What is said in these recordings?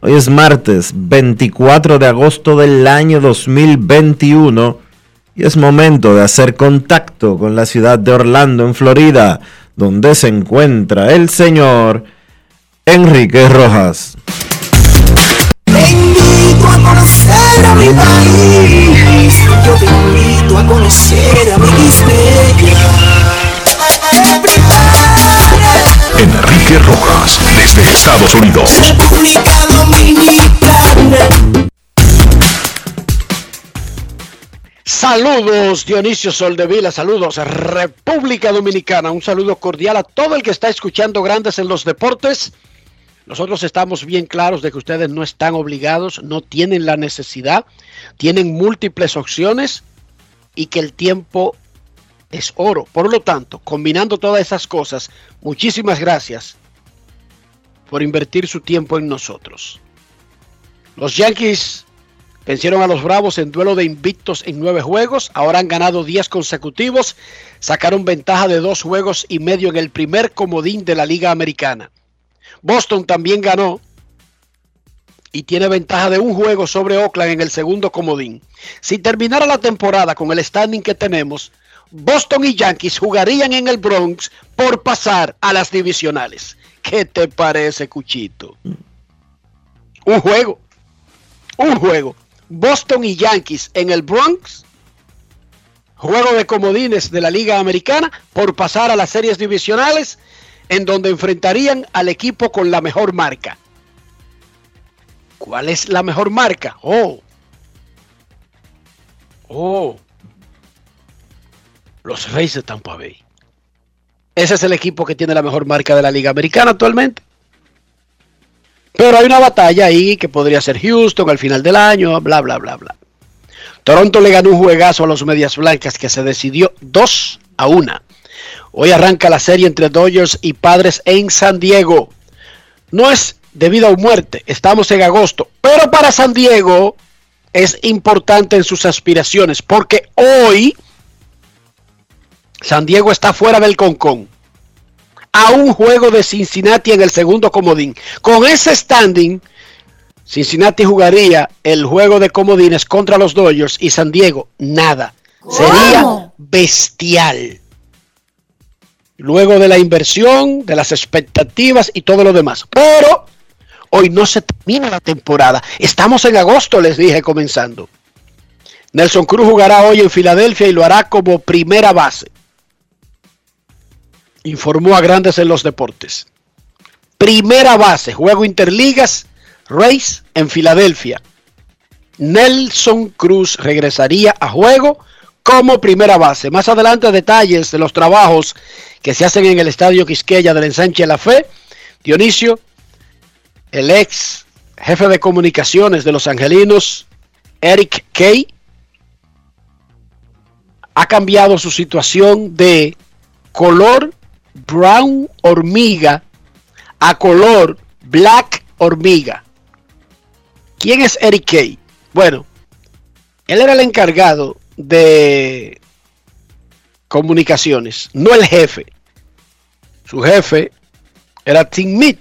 Hoy es martes 24 de agosto del año 2021 y es momento de hacer contacto con la ciudad de Orlando, en Florida, donde se encuentra el señor Enrique Rojas. Yo te invito a conocer a mi Enrique Rojas, desde Estados Unidos. República Dominicana. Saludos Dionisio Soldevila, saludos República Dominicana, un saludo cordial a todo el que está escuchando Grandes en los Deportes. Nosotros estamos bien claros de que ustedes no están obligados, no tienen la necesidad, tienen múltiples opciones y que el tiempo es oro. Por lo tanto, combinando todas esas cosas, muchísimas gracias por invertir su tiempo en nosotros. Los Yankees vencieron a los Bravos en duelo de invictos en nueve juegos, ahora han ganado 10 consecutivos, sacaron ventaja de dos juegos y medio en el primer comodín de la Liga Americana. Boston también ganó y tiene ventaja de un juego sobre Oakland en el segundo comodín. Si terminara la temporada con el standing que tenemos, Boston y Yankees jugarían en el Bronx por pasar a las divisionales. ¿Qué te parece, Cuchito? Un juego. Un juego. Boston y Yankees en el Bronx. Juego de comodines de la Liga Americana por pasar a las series divisionales en donde enfrentarían al equipo con la mejor marca. ¿Cuál es la mejor marca? Oh. Oh. Los Reyes de Tampa Bay. Ese es el equipo que tiene la mejor marca de la Liga Americana actualmente. Pero hay una batalla ahí que podría ser Houston al final del año, bla, bla, bla, bla. Toronto le ganó un juegazo a los Medias Blancas que se decidió 2 a 1. Hoy arranca la serie entre Dodgers y Padres en San Diego. No es de vida o muerte, estamos en agosto, pero para San Diego es importante en sus aspiraciones porque hoy San Diego está fuera del concón. A un juego de Cincinnati en el segundo comodín. Con ese standing, Cincinnati jugaría el juego de comodines contra los Dodgers y San Diego nada. Sería bestial. Luego de la inversión, de las expectativas y todo lo demás. Pero hoy no se termina la temporada. Estamos en agosto, les dije comenzando. Nelson Cruz jugará hoy en Filadelfia y lo hará como primera base informó a Grandes en los Deportes. Primera base, juego interligas, Race en Filadelfia. Nelson Cruz regresaría a juego como primera base. Más adelante detalles de los trabajos que se hacen en el Estadio Quisqueya del Ensanche La Fe Dionisio, el ex jefe de comunicaciones de los angelinos, Eric Kay, ha cambiado su situación de color brown hormiga a color black hormiga. ¿Quién es Eric Kay? Bueno, él era el encargado de comunicaciones, no el jefe. Su jefe era Tim Mead,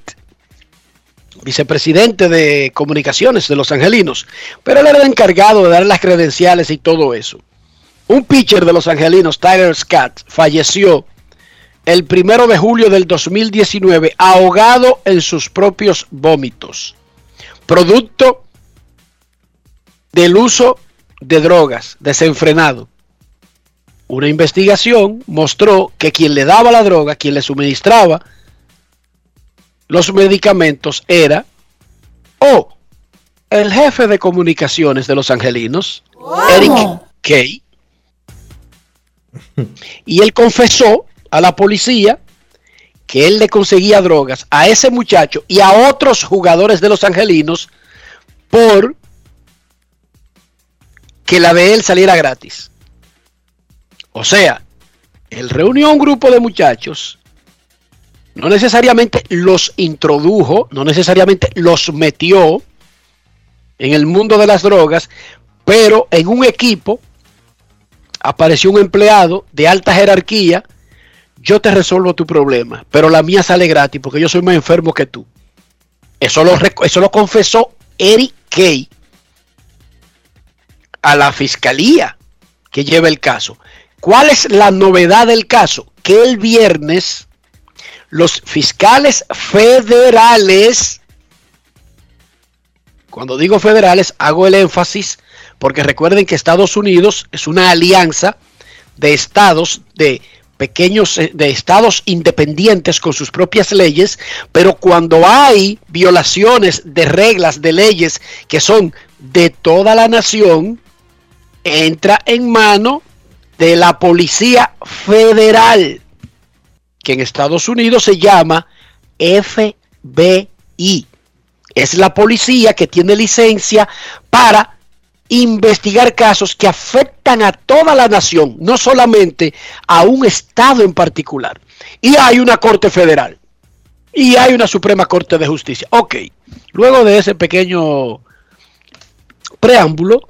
vicepresidente de comunicaciones de los Angelinos, pero él era el encargado de dar las credenciales y todo eso. Un pitcher de los Angelinos, Tyler Scott, falleció el primero de julio del 2019 ahogado en sus propios vómitos, producto del uso de drogas desenfrenado. Una investigación mostró que quien le daba la droga, quien le suministraba los medicamentos era o el jefe de comunicaciones de los angelinos, Eric Kay, y él confesó a la policía que él le conseguía drogas a ese muchacho y a otros jugadores de los angelinos por que la de él saliera gratis. O sea, él reunió a un grupo de muchachos, no necesariamente los introdujo, no necesariamente los metió en el mundo de las drogas, pero en un equipo apareció un empleado de alta jerarquía, yo te resuelvo tu problema, pero la mía sale gratis porque yo soy más enfermo que tú. Eso lo, eso lo confesó Eric Kay a la fiscalía que lleva el caso. ¿Cuál es la novedad del caso? Que el viernes los fiscales federales, cuando digo federales, hago el énfasis porque recuerden que Estados Unidos es una alianza de estados, de pequeños, eh, de estados independientes con sus propias leyes, pero cuando hay violaciones de reglas, de leyes que son de toda la nación, entra en mano de la Policía Federal, que en Estados Unidos se llama FBI. Es la policía que tiene licencia para investigar casos que afectan a toda la nación, no solamente a un estado en particular. Y hay una Corte Federal. Y hay una Suprema Corte de Justicia. Ok, luego de ese pequeño preámbulo,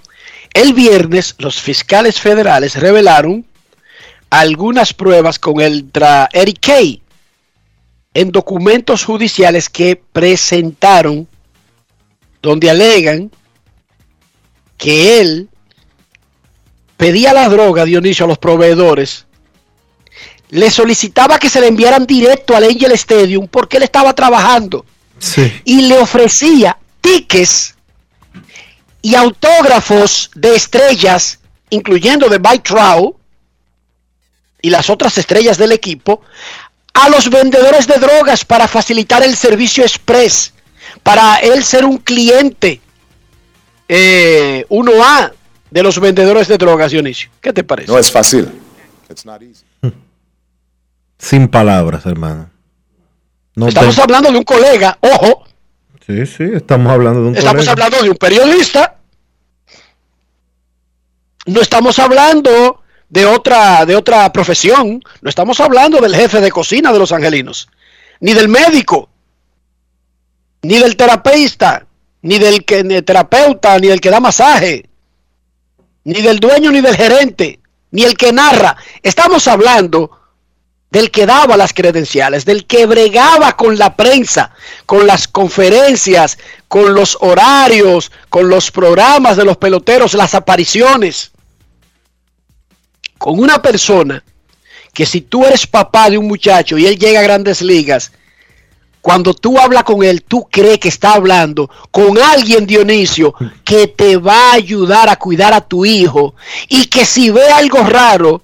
el viernes los fiscales federales revelaron algunas pruebas con el Eric Kay en documentos judiciales que presentaron donde alegan que él pedía la droga, Dionisio, a los proveedores, le solicitaba que se le enviaran directo al Angel Stadium porque él estaba trabajando. Y le ofrecía tickets y autógrafos de estrellas, incluyendo de Mike Trout y las otras estrellas del equipo, a los vendedores de drogas para facilitar el servicio express, para él ser un cliente eh, 1A de los vendedores de drogas, Dionisio. ¿Qué te parece? No es fácil. Sin palabras, hermano. Estamos hablando de un colega, ojo, Sí, sí, estamos hablando de un Estamos hablando de un periodista. No estamos hablando de otra, de otra profesión. No estamos hablando del jefe de cocina de los angelinos. Ni del médico. Ni del terapeuta. Ni del que, ni terapeuta, ni del que da masaje. Ni del dueño, ni del gerente. Ni el que narra. Estamos hablando del que daba las credenciales, del que bregaba con la prensa, con las conferencias, con los horarios, con los programas de los peloteros, las apariciones. Con una persona que si tú eres papá de un muchacho y él llega a grandes ligas, cuando tú hablas con él, tú crees que está hablando con alguien, Dionisio, que te va a ayudar a cuidar a tu hijo y que si ve algo raro,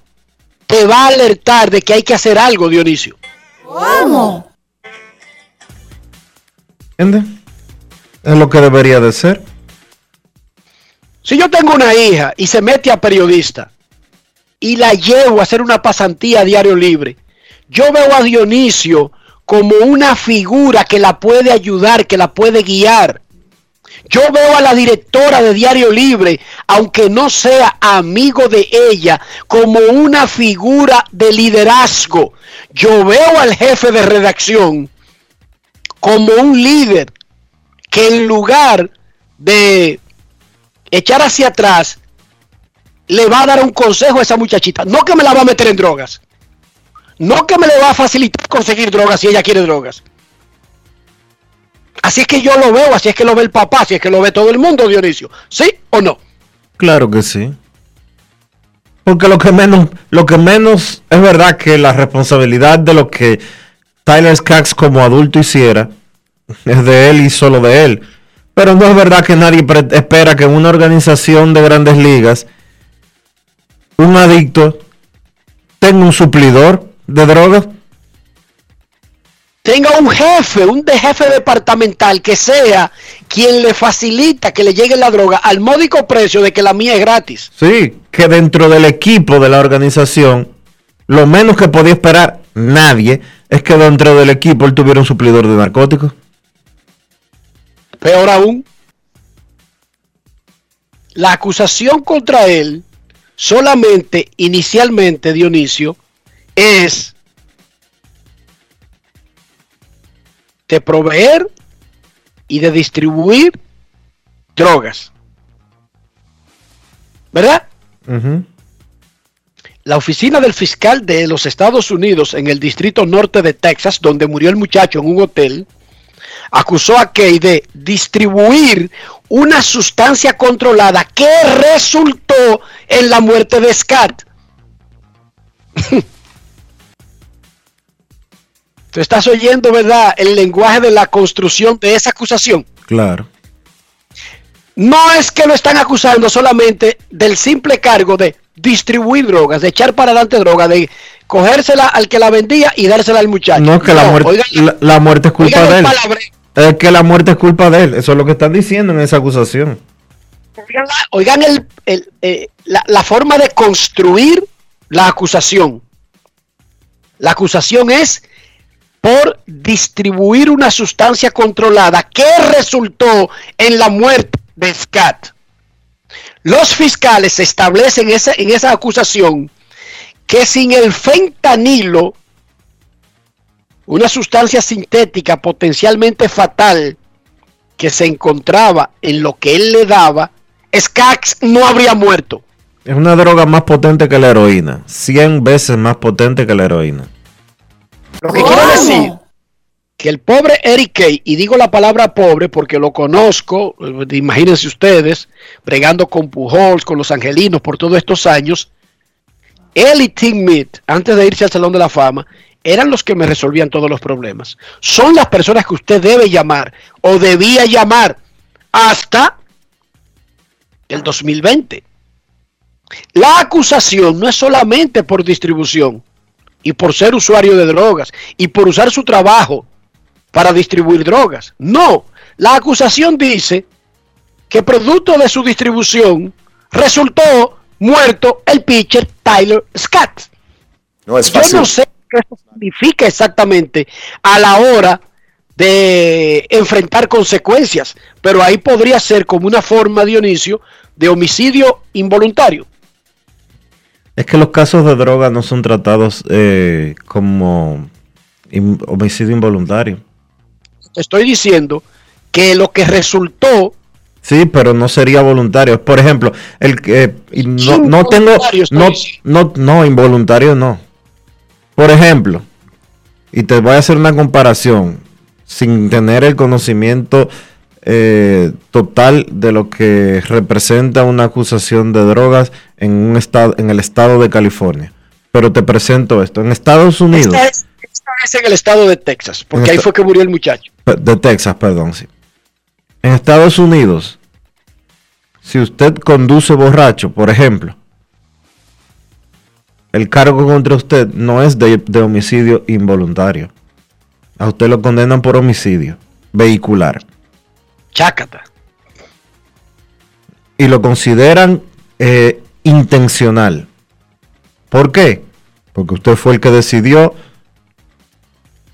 te va a alertar de que hay que hacer algo, Dionisio. ¿Cómo? ¿Entiendes? Es lo que debería de ser. Si yo tengo una hija y se mete a periodista y la llevo a hacer una pasantía a diario libre, yo veo a Dionisio como una figura que la puede ayudar, que la puede guiar. Yo veo a la directora de Diario Libre, aunque no sea amigo de ella, como una figura de liderazgo. Yo veo al jefe de redacción como un líder que en lugar de echar hacia atrás, le va a dar un consejo a esa muchachita. No que me la va a meter en drogas. No que me le va a facilitar conseguir drogas si ella quiere drogas. Así es que yo lo veo, así es que lo ve el papá, así es que lo ve todo el mundo, Dionisio. ¿Sí o no? Claro que sí. Porque lo que menos, lo que menos es verdad que la responsabilidad de lo que Tyler Skaggs como adulto hiciera es de él y solo de él. Pero no es verdad que nadie espera que en una organización de grandes ligas un adicto tenga un suplidor de drogas. Tenga un jefe, un de jefe departamental que sea quien le facilita que le llegue la droga al módico precio de que la mía es gratis. Sí, que dentro del equipo de la organización, lo menos que podía esperar nadie es que dentro del equipo él tuviera un suplidor de narcóticos. Peor aún, la acusación contra él solamente inicialmente, Dionisio, es de proveer y de distribuir drogas. ¿Verdad? La oficina del fiscal de los Estados Unidos en el distrito norte de Texas, donde murió el muchacho en un hotel, acusó a Kay de distribuir una sustancia controlada que resultó en la muerte de Scott. Tú estás oyendo, ¿verdad? El lenguaje de la construcción de esa acusación. Claro. No es que lo están acusando solamente del simple cargo de distribuir drogas, de echar para adelante droga, de cogérsela al que la vendía y dársela al muchacho. No, que la, muerte, la, muerte es culpa de él. Es que la muerte es culpa de él. Eso es lo que están diciendo en esa acusación. Oigan, el, eh, la forma de construir la acusación. La acusación es por distribuir una sustancia controlada que resultó en la muerte de Scott. Los fiscales establecen en esa acusación que sin el fentanilo, una sustancia sintética potencialmente fatal que se encontraba en lo que él le daba, Skaggs no habría muerto. Es una droga más potente que la heroína, 100 veces más potente que la heroína. Lo que quiero decir que el pobre Eric Kay, y digo la palabra pobre porque lo conozco, eh, imagínense ustedes, bregando con Pujols, con los angelinos por todos estos años, él y Tim Mead, antes de irse al Salón de la Fama, eran los que me resolvían todos los problemas. Son las personas que usted debe llamar o debía llamar hasta el 2020. La acusación no es solamente por distribución y por ser usuario de drogas y por usar su trabajo para distribuir drogas. No, la acusación dice que producto de su distribución resultó muerto el pitcher Tyler Scott. No es fácil. Yo no sé qué eso significa exactamente a la hora de enfrentar consecuencias, pero ahí podría ser como una forma, Dionisio, de homicidio involuntario. Es que los casos de droga no son tratados eh, como homicidio involuntario. Estoy diciendo que lo que resultó Sí, pero no sería voluntario. Por ejemplo, el que no, no tengo no, no, no, involuntario no. Por ejemplo, y te voy a hacer una comparación sin tener el conocimiento eh, total de lo que representa una acusación de drogas en un estado, en el estado de California. Pero te presento esto. En Estados Unidos. Esta es, en el estado de Texas, porque ahí fue que murió el muchacho. De Texas, perdón, sí. En Estados Unidos, si usted conduce borracho, por ejemplo, el cargo contra usted no es de, de homicidio involuntario. A usted lo condenan por homicidio vehicular. Chácata. Y lo consideran eh, intencional. ¿Por qué? Porque usted fue el que decidió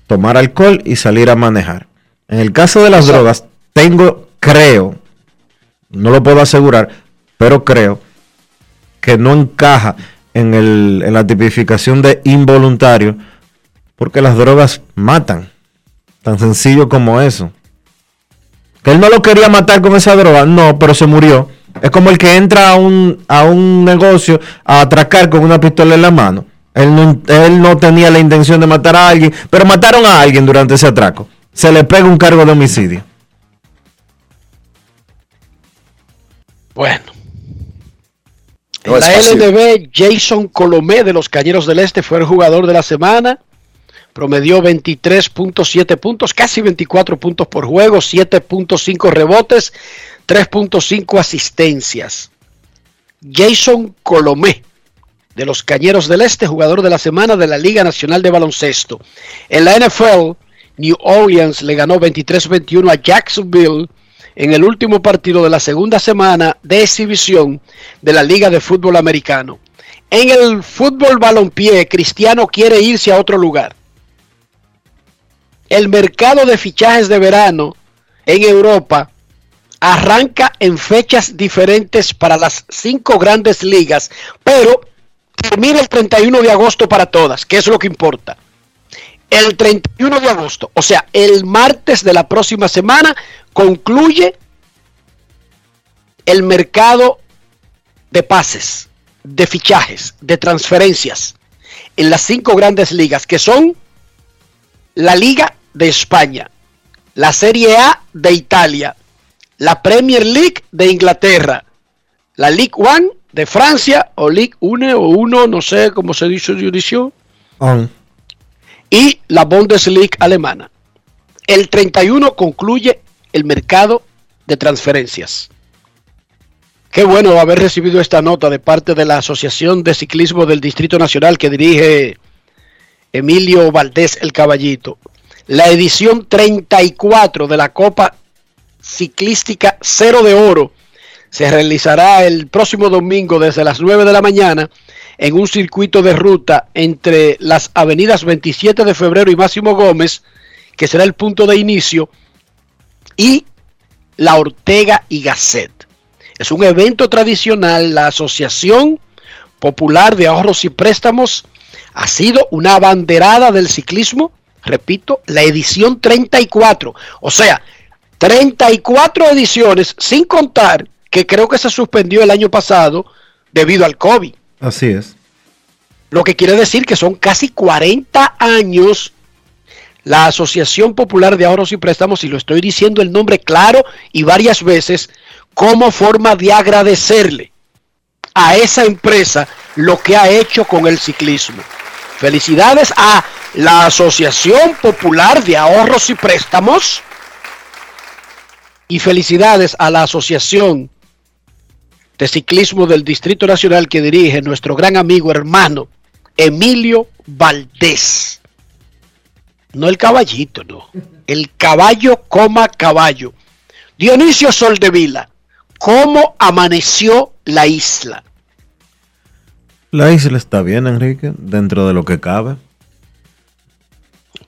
tomar alcohol y salir a manejar. En el caso de las drogas, tengo, creo, no lo puedo asegurar, pero creo que no encaja en, el, en la tipificación de involuntario, porque las drogas matan. Tan sencillo como eso. Que él no lo quería matar con esa droga, no, pero se murió. Es como el que entra a un, a un negocio a atracar con una pistola en la mano. Él no, él no tenía la intención de matar a alguien, pero mataron a alguien durante ese atraco. Se le pega un cargo de homicidio. Bueno. No En es la. LNB, Jason Colomé de los Cañeros del Este fue el jugador de la semana. Promedió 23.7 puntos, casi 24 puntos por juego, 7.5 rebotes, 3.5 asistencias. Jason Colomé de los Cañeros del Este, jugador de la semana de la Liga Nacional de Baloncesto. En la NFL, New Orleans le ganó 23-21 a Jacksonville en el último partido de la segunda semana de exhibición de la Liga de Fútbol Americano. En el fútbol balompié, Cristiano quiere irse a otro lugar. El mercado de fichajes de verano en Europa arranca en fechas diferentes para las cinco grandes ligas, pero termina el 31 de agosto para todas, que es lo que importa. El 31 de agosto, o sea, el martes de la próxima semana, concluye el mercado de pases, de fichajes, de transferencias en las cinco grandes ligas, que son la Liga de España, la Serie A de Italia, la Premier League de Inglaterra, la Ligue 1 de Francia, o Ligue 1 o 1, no sé cómo se dice jurisdicción, On. y la Bundesliga alemana. El 31 concluye el mercado de transferencias. Qué bueno haber recibido esta nota de parte de la Asociación de Ciclismo del Distrito Nacional que dirige Emilio Valdés el Caballito. La edición 34 de la Copa Ciclística Cero de Oro se realizará el próximo domingo desde las 9 de la mañana en un circuito de ruta entre las avenidas 27 de febrero y Máximo Gómez, que será el punto de inicio, y la Ortega y Gasset. Es un evento tradicional, la Asociación Popular de Ahorros y Préstamos ha sido una abanderada del ciclismo, repito, la edición 34, o sea, 34 ediciones, sin contar que creo que se suspendió el año pasado debido al COVID. Así es. Lo que quiere decir que son casi 40 años la Asociación Popular de Ahorros y Préstamos, y lo estoy diciendo el nombre claro y varias veces, como forma de agradecerle a esa empresa lo que ha hecho con el ciclismo. Felicidades a la Asociación Popular de Ahorros y Préstamos y felicidades a la Asociación de Ciclismo del Distrito Nacional que dirige nuestro gran amigo hermano Emilio Valdés. No el caballito, no. El caballo coma caballo. Dionisio Soldevila, ¿cómo amaneció la isla? La isla está bien, Enrique, dentro de lo que cabe.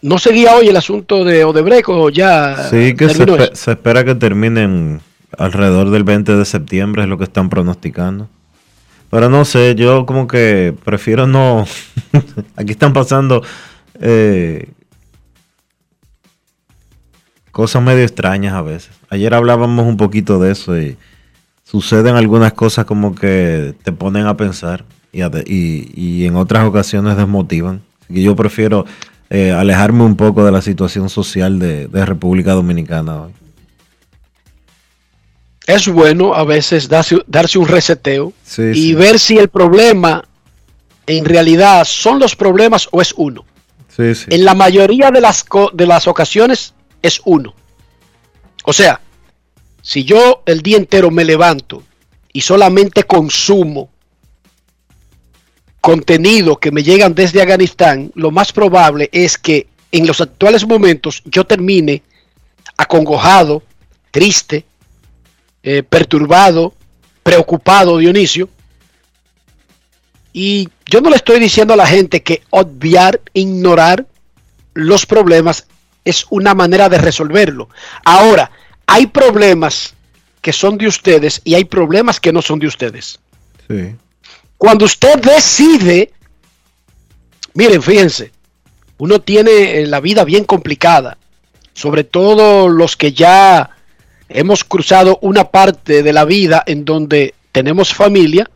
¿No seguía hoy el asunto de Odebrecht o ya Sí, que se, terminó espe- eso? se espera que terminen alrededor del 20 de septiembre, es lo que están pronosticando. Pero no sé, yo como que prefiero no... Aquí están pasando eh, cosas medio extrañas a veces. Ayer hablábamos un poquito de eso y suceden algunas cosas como que te ponen a pensar y, y- y en otras ocasiones desmotivan. Que yo prefiero eh, alejarme un poco de la situación social de, de República Dominicana hoy. Es bueno a veces darse, darse un reseteo Sí, y sí. ver si el problema en realidad son los problemas o es uno. Sí. En la mayoría de las, de las ocasiones es uno. O sea, si yo el día entero me levanto y solamente consumo contenido que me llegan desde Afganistán, lo más probable es que en los actuales momentos yo termine acongojado, triste, eh, perturbado, preocupado, Dionisio. Y yo no le estoy diciendo a la gente que obviar, ignorar los problemas es una manera de resolverlo. Ahora, hay problemas que son de ustedes y hay problemas que no son de ustedes. Sí. Cuando usted decide, miren, fíjense, uno tiene la vida bien complicada, sobre todo los que ya hemos cruzado una parte de la vida en donde tenemos familia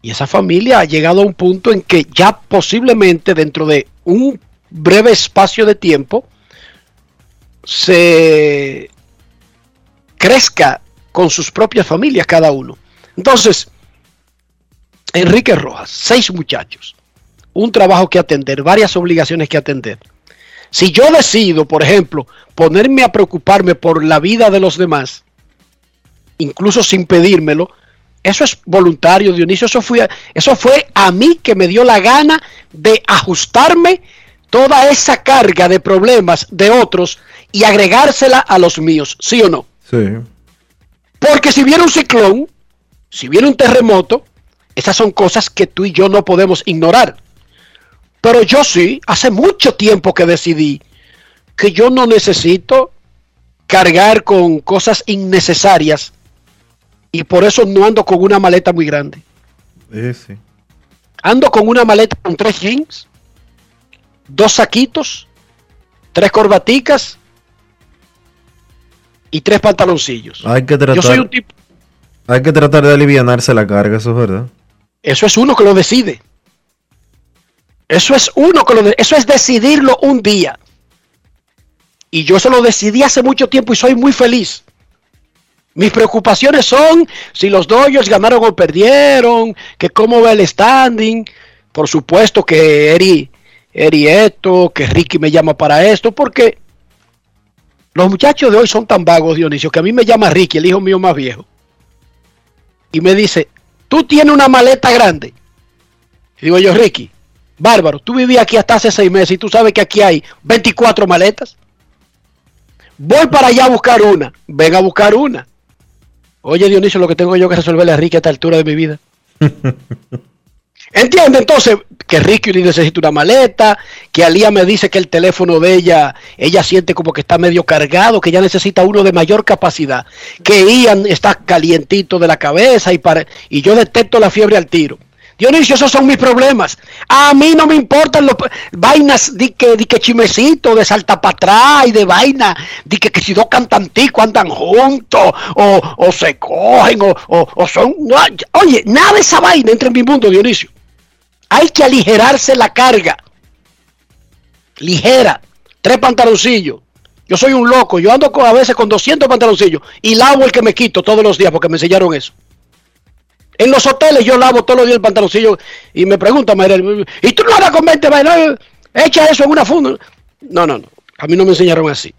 y esa familia ha llegado a un punto en que ya posiblemente dentro de un breve espacio de tiempo se crezca con sus propias familias cada uno. Entonces, Enrique Rojas, seis muchachos, un trabajo que atender, varias obligaciones que atender. Si yo decido, por ejemplo, ponerme a preocuparme por la vida de los demás, incluso sin pedírmelo, eso es voluntario, Dionisio. Eso fue, eso fue a mí que me dio la gana de ajustarme toda esa carga de problemas de otros y agregársela a los míos, ¿sí o no? Sí. Porque si viene un ciclón, si viene un terremoto, esas son cosas que tú y yo no podemos ignorar. Pero yo sí, hace mucho tiempo que decidí que yo no necesito cargar con cosas innecesarias y por eso no ando con una maleta muy grande. Sí. Ando con una maleta con tres jeans, dos saquitos, tres corbaticas y tres pantaloncillos. Hay que tratar, Yo soy un tipo, hay que tratar de alivianarse la carga, eso es verdad. Eso es uno que lo decide. Eso es uno que lo de- eso es decidirlo un día. Y yo se lo decidí hace mucho tiempo y soy muy feliz. Mis preocupaciones son si los Dodgers ganaron o perdieron, que cómo va el standing. Por supuesto que Eri, Eri esto, que Ricky me llama para esto, porque los muchachos de hoy son tan vagos, Dionisio, que a mí me llama Ricky, el hijo mío más viejo. Y me dice, tú tienes una maleta grande. Y digo yo, Ricky, bárbaro, tú vivías aquí hasta hace seis meses y tú sabes que aquí hay 24 maletas. Voy para allá a buscar una. Ven a buscar una. Oye, Dionisio, lo que tengo yo que resolverle a Ricky a esta altura de mi vida. ¿Entiende? Entonces, que Ricky necesita una maleta, que Alía me dice que el teléfono de ella, ella siente como que está medio cargado, que ella necesita uno de mayor capacidad, que Ian está calientito de la cabeza y, para, y yo detecto la fiebre al tiro. Dionisio, esos son mis problemas. A mí no me importan los vainas de que, de chimecito, de salta para atrás y de vaina, de que, si dos cantanticos andan juntos, o, o se cogen, o, o, o son. no, oye, nada de esa vaina entra en mi mundo, Dionisio. Hay que aligerarse la carga. Ligera. Tres pantaloncillos. Yo soy un loco. Yo ando con- a veces con 200 pantaloncillos y lavo el que me quito todos los días porque me enseñaron eso. En los hoteles yo lavo todos los días el pantaloncillo y me pregunta Mayrel, ¿y tú no andas con 20 vainas? Echa eso en una funda. No, no, no. A mí no me enseñaron así.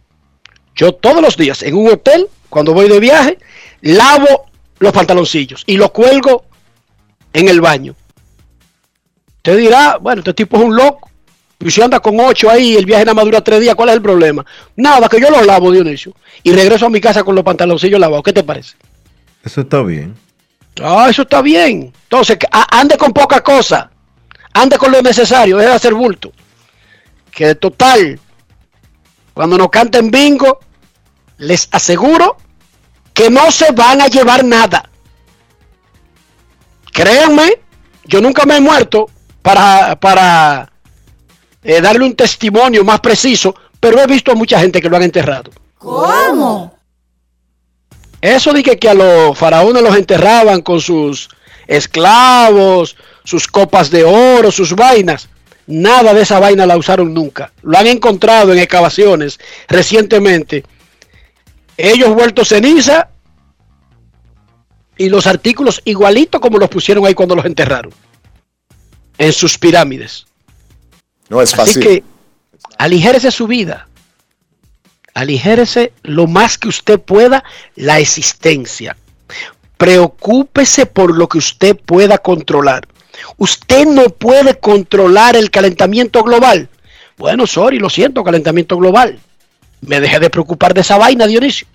Yo todos los días en un hotel, cuando voy de viaje, lavo los pantaloncillos y los cuelgo en el baño. Usted dirá, bueno, este tipo es un loco. Y si anda con ocho ahí, el viaje nada más dura tres días, ¿cuál es el problema? Nada, que yo los lavo, Dionisio. Y regreso a mi casa con los pantaloncillos lavados. ¿Qué te parece? Eso está bien. Ah, eso está bien. Entonces, ande con poca cosa. Ande con lo necesario, es hacer bulto. Que de total, cuando nos canten bingo, les aseguro que no se van a llevar nada. Créanme, yo nunca me he muerto para, para eh, darle un testimonio más preciso, pero he visto a mucha gente que lo han enterrado. ¿Cómo? Eso de que, que a los faraones los enterraban con sus esclavos, sus copas de oro, sus vainas. Nada de esa vaina la usaron nunca. Lo han encontrado en excavaciones recientemente. Ellos vueltos ceniza y los artículos igualitos como los pusieron ahí cuando los enterraron. En sus pirámides. No es Así fácil. que aligérese su vida. Aligérese lo más que usted pueda la existencia. Preocúpese por lo que usted pueda controlar. Usted no puede controlar el calentamiento global. Bueno, sorry, lo siento, calentamiento global. Me dejé de preocupar de esa vaina, Dionisio.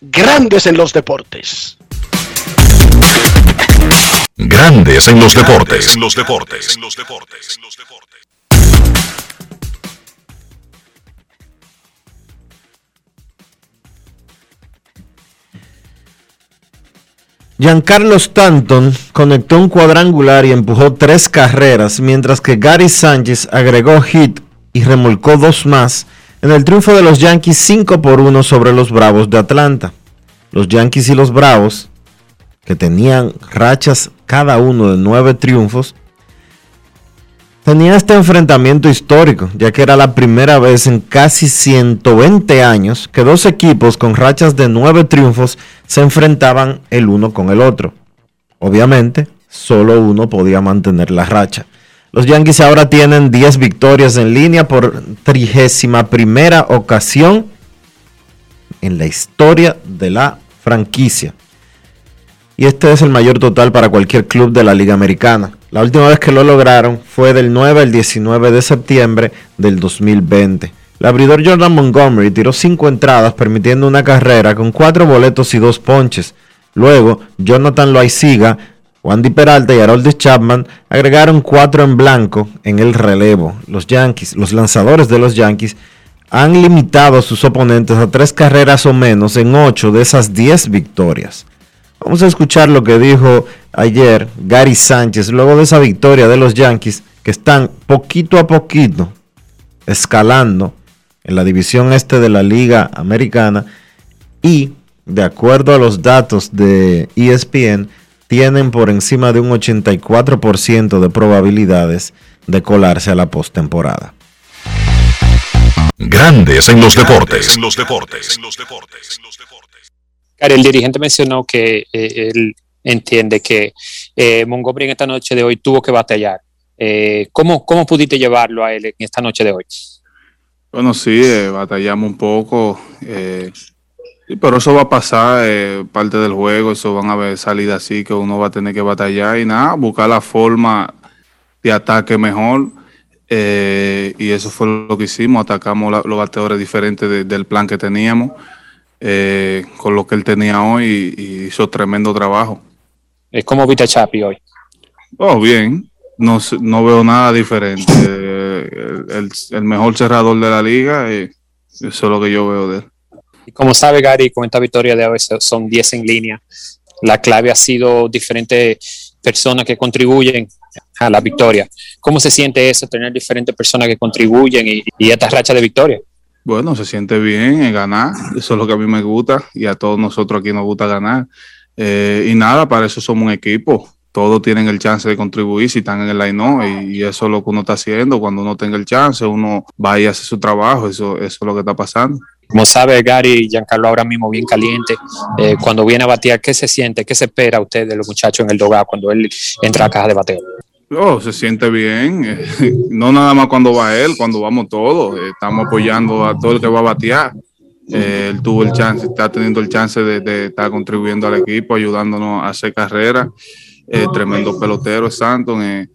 Grandes en los deportes. Grandes en los deportes. En los deportes. En los deportes. Giancarlo Stanton conectó un cuadrangular y empujó tres carreras, mientras que Gary Sánchez agregó hit y remolcó dos más en el triunfo de los Yankees 5 por 1 sobre los Bravos de Atlanta. Los Yankees y los Bravos que tenían rachas cada uno de nueve triunfos, tenían este enfrentamiento histórico, ya que era la primera vez en casi 120 años que dos equipos con rachas de nueve triunfos se enfrentaban el uno con el otro. Obviamente, solo uno podía mantener la racha. Los Yankees ahora tienen 10 victorias en línea por trigésima primera ocasión en la historia de la franquicia. Y este es el mayor total para cualquier club de la Liga Americana. La última vez que lo lograron fue del 9 al 19 de septiembre del 2020. El abridor Jordan Montgomery tiró 5 entradas permitiendo una carrera con 4 boletos y 2 ponches. Luego, Jonathan Loaiziga Wandy Peralta y Harold Chapman agregaron cuatro en blanco en el relevo. Los Yankees, los lanzadores de los Yankees, han limitado a sus oponentes a tres carreras o menos en ocho de esas diez victorias. Vamos a escuchar lo que dijo ayer Gary Sánchez luego de esa victoria de los Yankees que están poquito a poquito escalando en la división este de la Liga Americana y de acuerdo a los datos de ESPN, tienen por encima de un 84% de probabilidades de colarse a la postemporada. Grandes en los deportes. En los deportes. El dirigente mencionó que eh, él entiende que eh, Montgomery en esta noche de hoy tuvo que batallar. Eh, ¿cómo, ¿Cómo pudiste llevarlo a él en esta noche de hoy? Bueno, sí, batallamos un poco. Pero eso va a pasar, parte del juego, eso van a haber salidas así que uno va a tener que batallar y nada, buscar la forma de ataque mejor. Eh, y eso fue lo que hicimos, atacamos los bateadores diferentes del plan que teníamos, eh, con lo que él tenía hoy y, hizo tremendo trabajo. es como viste a Chapi hoy? Oh, bien, no, no veo nada diferente. el, el, mejor cerrador de la liga, eso es lo que yo veo de él. Y como sabe Gary, con esta victoria de hoy son 10 en línea. La clave ha sido diferentes personas que contribuyen a la victoria. ¿Cómo se siente eso, tener diferentes personas que contribuyen y, y esta racha de victoria? Bueno, se siente bien en ganar, eso es lo que a mí me gusta y a todos nosotros aquí nos gusta ganar. Eh, y nada, para eso somos un equipo, todos tienen el chance de contribuir si están en el line y, eso es lo que uno está haciendo. Cuando uno tenga el chance, uno va y hace su trabajo, eso, eso es lo que está pasando. Como sabe Gary, Giancarlo ahora mismo bien caliente. Eh, cuando viene a batear, ¿qué se siente? ¿Qué se espera usted de los muchachos en el Dogado cuando él entra a caja de bateo? Oh, se siente bien. no nada más cuando va él, cuando vamos todos. Estamos apoyando a todo el que va a batear. Eh, él tuvo el chance, está teniendo el chance de, estar contribuyendo al equipo, ayudándonos a hacer carrera. Eh, tremendo pelotero Santos eh,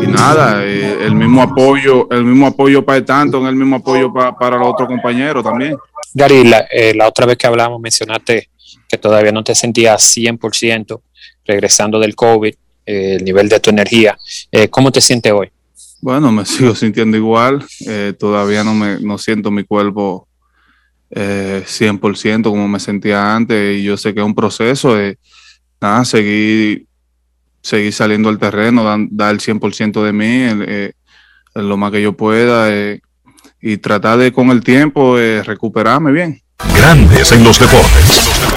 y nada, el mismo apoyo, el mismo apoyo para el Stanton, el mismo apoyo para, los otros compañeros también. Gary, la, la, otra vez que hablamos mencionaste que todavía no te sentías 100% regresando del COVID, eh, el nivel de tu energía. Eh, ¿Cómo te sientes hoy? Bueno, me sigo sintiendo igual. todavía no, me, no siento mi cuerpo 100% como me sentía antes. Y yo sé que es un proceso de nada, seguir, seguir saliendo al terreno, dar, dar el 100% de mí, lo más que yo pueda y tratar de con el tiempo eh, recuperarme bien. Grandes en los deportes.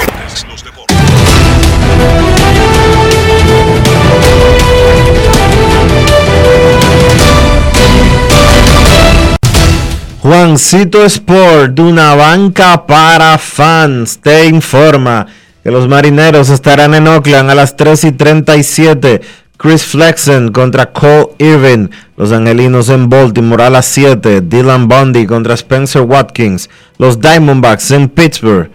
Juancito Sport, de una banca para fans, te informa que los marineros estarán en Oakland a las 3 y 37 Chris Flexen contra Cole Irvin. Los Angelinos en Baltimore a las 7. Dylan Bundy contra Spencer Watkins. Los Diamondbacks en Pittsburgh.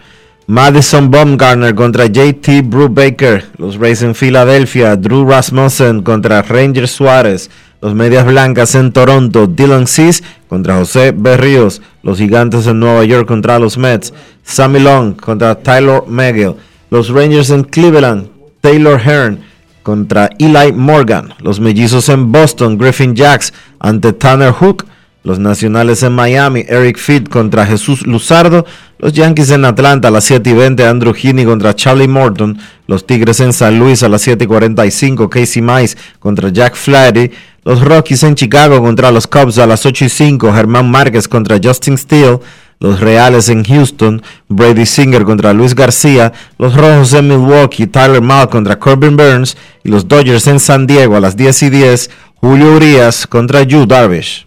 Madison Baumgartner contra JT Brubaker. Los Rays en Filadelfia. Drew Rasmussen contra Ranger Suárez. Los Medias Blancas en Toronto. Dylan Cease contra José Berríos. Los Gigantes en Nueva York contra los Mets. Sammy Long contra Tyler Megill. Los Rangers en Cleveland. Taylor Hearn contra Eli Morgan. Los mellizos en Boston, Griffin Jacks ante Tanner Hook. Los Nacionales en Miami, Eric Fitt contra Jesús Luzardo. Los Yankees en Atlanta a las 7 y 20, Andrew Heaney contra Charlie Morton. Los Tigres en San Luis a las 7 y 45, Casey Mice contra Jack Flaherty. Los Rockies en Chicago contra los Cubs a las 8 y 5, Germán Márquez contra Justin Steele. Los Reales en Houston, Brady Singer contra Luis García. Los Rojos en Milwaukee, Tyler Mall contra Corbin Burns. Y los Dodgers en San Diego a las 10 y 10, Julio Urias contra Yu Darvish.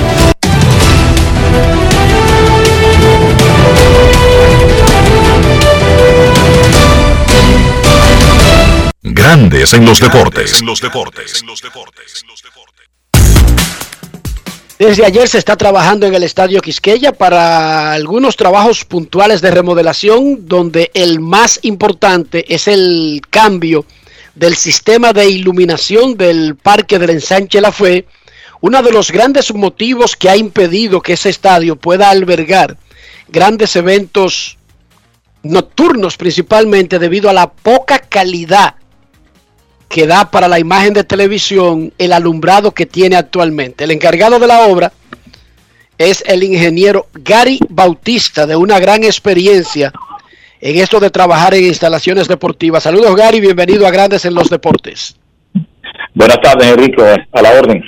Grandes en los deportes. Desde ayer se está trabajando en el Estadio Quisqueya para algunos trabajos puntuales de remodelación, donde el más importante es el cambio del sistema de iluminación del Parque del Ensanche La Fe, uno de los grandes motivos que ha impedido que ese estadio pueda albergar grandes eventos nocturnos principalmente debido a la poca calidad que da para la imagen de televisión el alumbrado que tiene actualmente. El encargado de la obra es el ingeniero Gary Bautista, de una gran experiencia en esto de trabajar en instalaciones deportivas. Saludos Gary, bienvenido a Grandes en los Deportes. Buenas tardes Enrique, a la orden.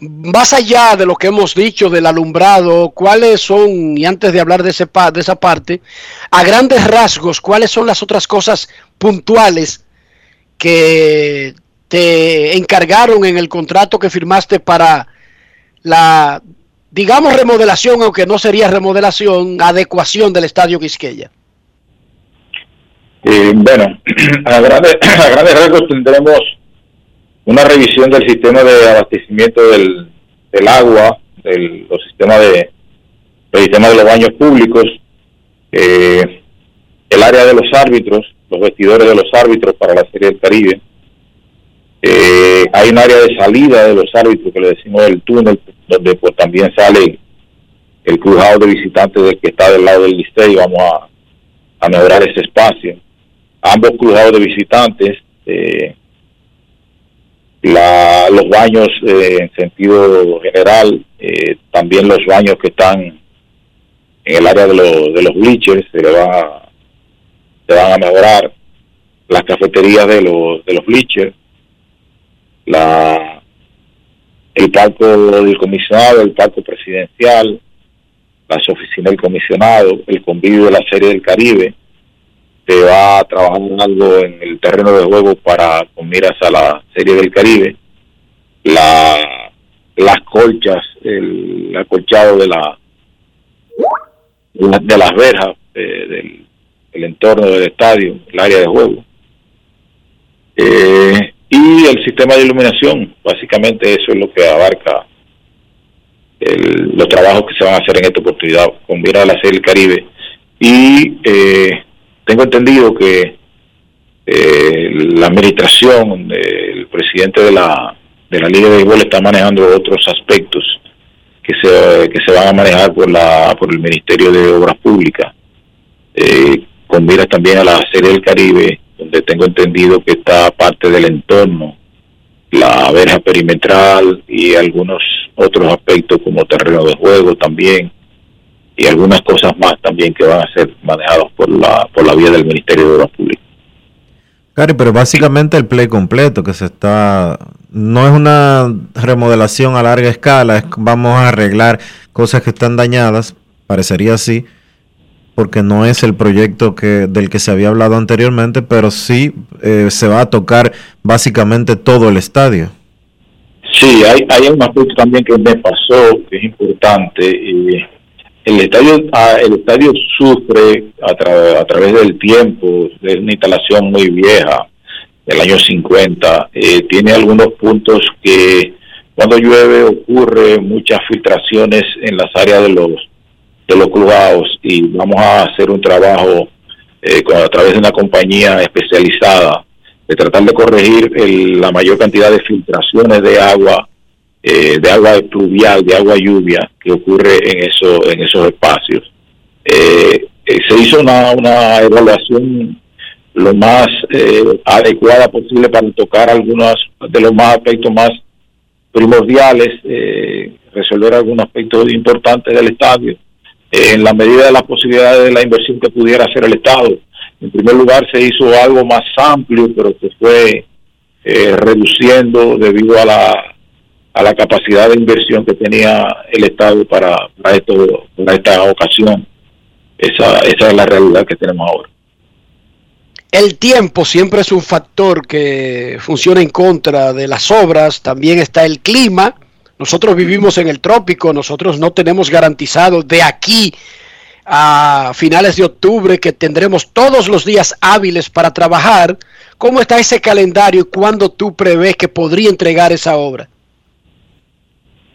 Más allá de lo que hemos dicho del alumbrado, ¿cuáles son, y antes de hablar de, ese, de esa parte, a grandes rasgos, cuáles son las otras cosas puntuales que te encargaron en el contrato que firmaste para la, digamos, remodelación, aunque no sería remodelación, adecuación del Estadio Quisqueya? Eh, bueno, a grandes, a grandes rasgos tendremos una revisión del sistema de abastecimiento del, agua, del, los sistemas de, el sistema de los baños públicos, eh, el área de los árbitros, los vestidores de los árbitros para la Serie del Caribe. Eh, hay un área de salida de los árbitros que le decimos el túnel, donde pues también sale el crujado de visitantes del que está del lado del liceo y vamos a, a mejorar ese espacio. Ambos cruzados de visitantes, eh, la, los baños eh, en sentido general, también los baños que están en el área de, los de los bleachers, se le va se van a mejorar las cafeterías de los de los bleachers, la el palco del comisionado, el palco presidencial, las oficinas del comisionado, el convivio de la Serie del Caribe, se va a trabajar algo en el terreno de juego para con miras a la Serie del Caribe, la las colchas, el acolchado de la de las verjas del el entorno del estadio, el área de juego. Eh, y el sistema de iluminación, básicamente eso es lo que abarca los trabajos que se van a hacer en esta oportunidad con miras a la del Caribe. Y eh, tengo entendido que eh, la administración, del presidente de la, de la Liga de Béisbol está manejando otros aspectos que se, que se van a manejar por, la, por el Ministerio de Obras Públicas. Eh, con miras también a la Serie del Caribe, donde tengo entendido que está parte del entorno, la verja perimetral y algunos otros aspectos como terreno de juego también y algunas cosas más también que van a ser manejados por la por la vía del Ministerio de Obras Públicas. Cari, pero básicamente el play completo que se está no es una remodelación a larga escala, es vamos a arreglar cosas que están dañadas, parecería así, porque no es el proyecto que del que se había hablado anteriormente, pero sí eh, se va a tocar básicamente todo el estadio. Sí, hay, hay un aspecto también que me pasó, que es importante. el estadio ah, el estadio sufre a, a través del tiempo, es una instalación muy vieja, del año 50. Eh, tiene algunos puntos que cuando llueve ocurre muchas filtraciones en las áreas de los de los clubhouse y vamos a hacer un trabajo eh, a través de una compañía especializada de tratar de corregir la mayor cantidad de filtraciones de agua eh, de agua pluvial, de agua lluvia que ocurre en eso en esos espacios. Eh, se hizo una, una evaluación lo más adecuada posible para tocar algunos de los más aspectos más primordiales, resolver algunos aspectos importantes del estadio en la medida de las posibilidades de la inversión que pudiera hacer el Estado. En primer lugar, se hizo algo más amplio, pero que fue eh, reduciendo debido a la, a la capacidad de inversión que tenía el Estado para, para, esto, para esta ocasión. Esa, esa es la realidad que tenemos ahora. El tiempo siempre es un factor que funciona en contra de las obras, también está el clima nosotros vivimos en el trópico, nosotros no tenemos garantizado de aquí a finales de octubre que tendremos todos los días hábiles para trabajar. ¿Cómo está ese calendario y cuándo tú prevés que podría entregar esa obra?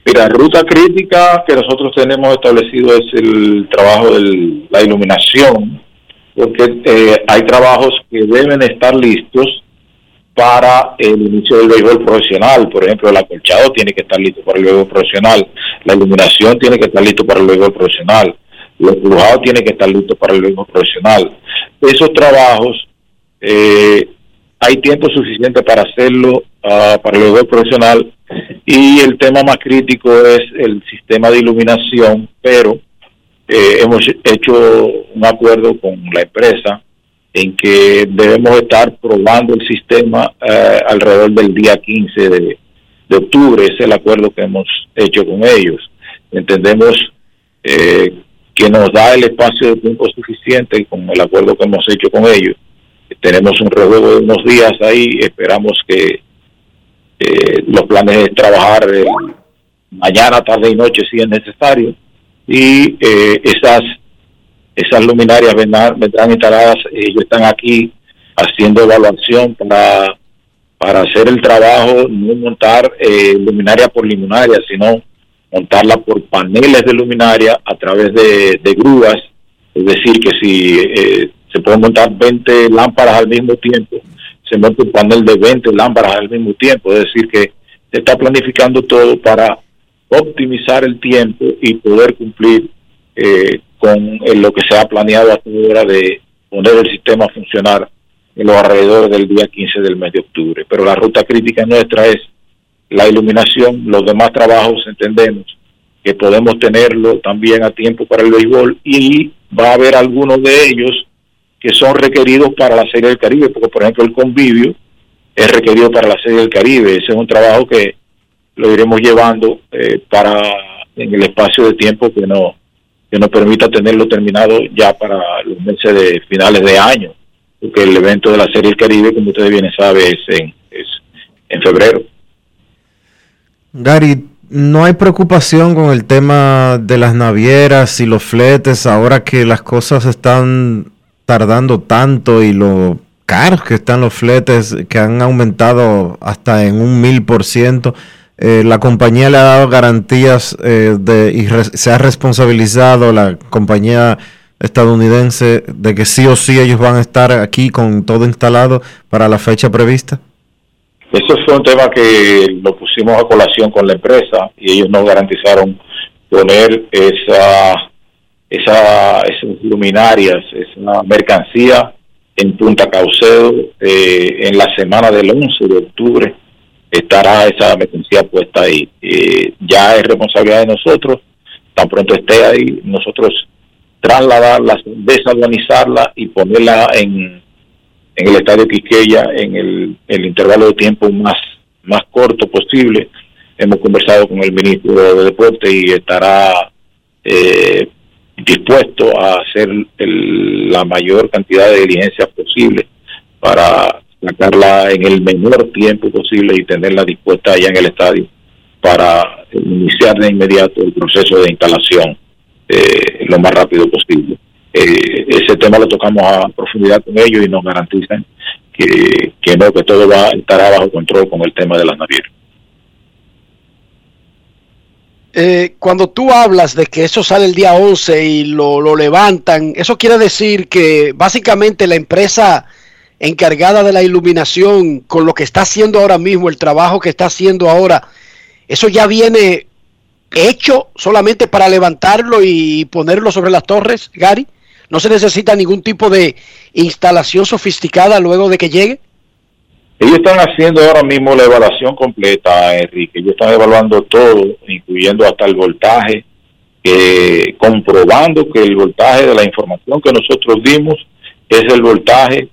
Mira, ruta crítica que nosotros tenemos establecido es el trabajo de la iluminación, porque eh, hay trabajos que deben estar listos para el inicio del béisbol profesional. Por ejemplo, el acolchado tiene que estar listo para el béisbol profesional, la iluminación tiene que estar listo para el béisbol profesional, los cruzados tienen que estar listos para el béisbol profesional. Esos trabajos eh, hay tiempo suficiente para hacerlo uh, para el béisbol profesional y el tema más crítico es el sistema de iluminación, pero eh, hemos hecho un acuerdo con la empresa en que debemos estar probando el sistema eh, alrededor del día 15 de, octubre. Ese es el acuerdo que hemos hecho con ellos. Entendemos eh, que nos da el espacio de tiempo suficiente con el acuerdo que hemos hecho con ellos. Tenemos un rejuego de unos días ahí, esperamos que eh, los planes de trabajar mañana, tarde y noche si es necesario. Y esas esas luminarias vendrán, vendrán instaladas, ellos están aquí haciendo evaluación para, para hacer el trabajo, no montar eh, luminaria por luminaria, sino montarla por paneles de luminaria a través de, grúas, es decir, que si eh, se pueden montar 20 lámparas al mismo tiempo, se monta un panel de 20 lámparas al mismo tiempo, es decir, que se está planificando todo para optimizar el tiempo y poder cumplir eh, con lo que se ha planeado hasta ahora de poner el sistema a funcionar en los alrededores del día 15 del mes de octubre. Pero la ruta crítica nuestra es la iluminación, los demás trabajos entendemos que podemos tenerlo también a tiempo para el béisbol y va a haber algunos de ellos que son requeridos para la Serie del Caribe, porque por ejemplo el convivio es requerido para la Serie del Caribe, ese es un trabajo que lo iremos llevando eh, para en el espacio de tiempo que no que nos permita tenerlo terminado ya para los meses de finales de año, porque el evento de la Serie del Caribe, como ustedes bien saben, es en, es en febrero. Gary, no hay preocupación con el tema de las navieras y los fletes ahora que las cosas están tardando tanto y lo caros que están los fletes que han aumentado hasta en un mil por ciento. Eh, la compañía le ha dado garantías eh, de, y se ha responsabilizado la compañía estadounidense de que sí o sí ellos van a estar aquí con todo instalado para la fecha prevista? Eso fue un tema que lo pusimos a colación con la empresa y ellos nos garantizaron poner esa, esa, esas luminarias, esa mercancía en Punta Caucedo eh, en la semana del 11 de octubre estará esa mercancía puesta ahí. Eh, ya es responsabilidad de nosotros, tan pronto esté ahí, nosotros trasladarla, desaduanizarla y ponerla en, en el estadio Quiqueya en el, el intervalo de tiempo más, más corto posible. Hemos conversado con el ministro de Deporte y estará eh, dispuesto a hacer la mayor cantidad de diligencias posible para sacarla en el menor tiempo posible y tenerla dispuesta allá en el estadio para iniciar de inmediato el proceso de instalación eh, lo más rápido posible. Eh, ese tema lo tocamos a profundidad con ellos y nos garantizan que, que no, que todo va a estar bajo control con el tema de las navieras. eh, cuando tú hablas de que eso sale el día 11 y lo, lo levantan, eso quiere decir que básicamente la empresa encargada de la iluminación, con lo que está haciendo ahora mismo, el trabajo que está haciendo ahora, eso ya viene hecho solamente para levantarlo y ponerlo sobre las torres, Gary. No se necesita ningún tipo de instalación sofisticada luego de que llegue. Ellos están haciendo ahora mismo la evaluación completa, Enrique. Ellos están evaluando todo, incluyendo hasta el voltaje, comprobando que el voltaje de la información que nosotros dimos es el voltaje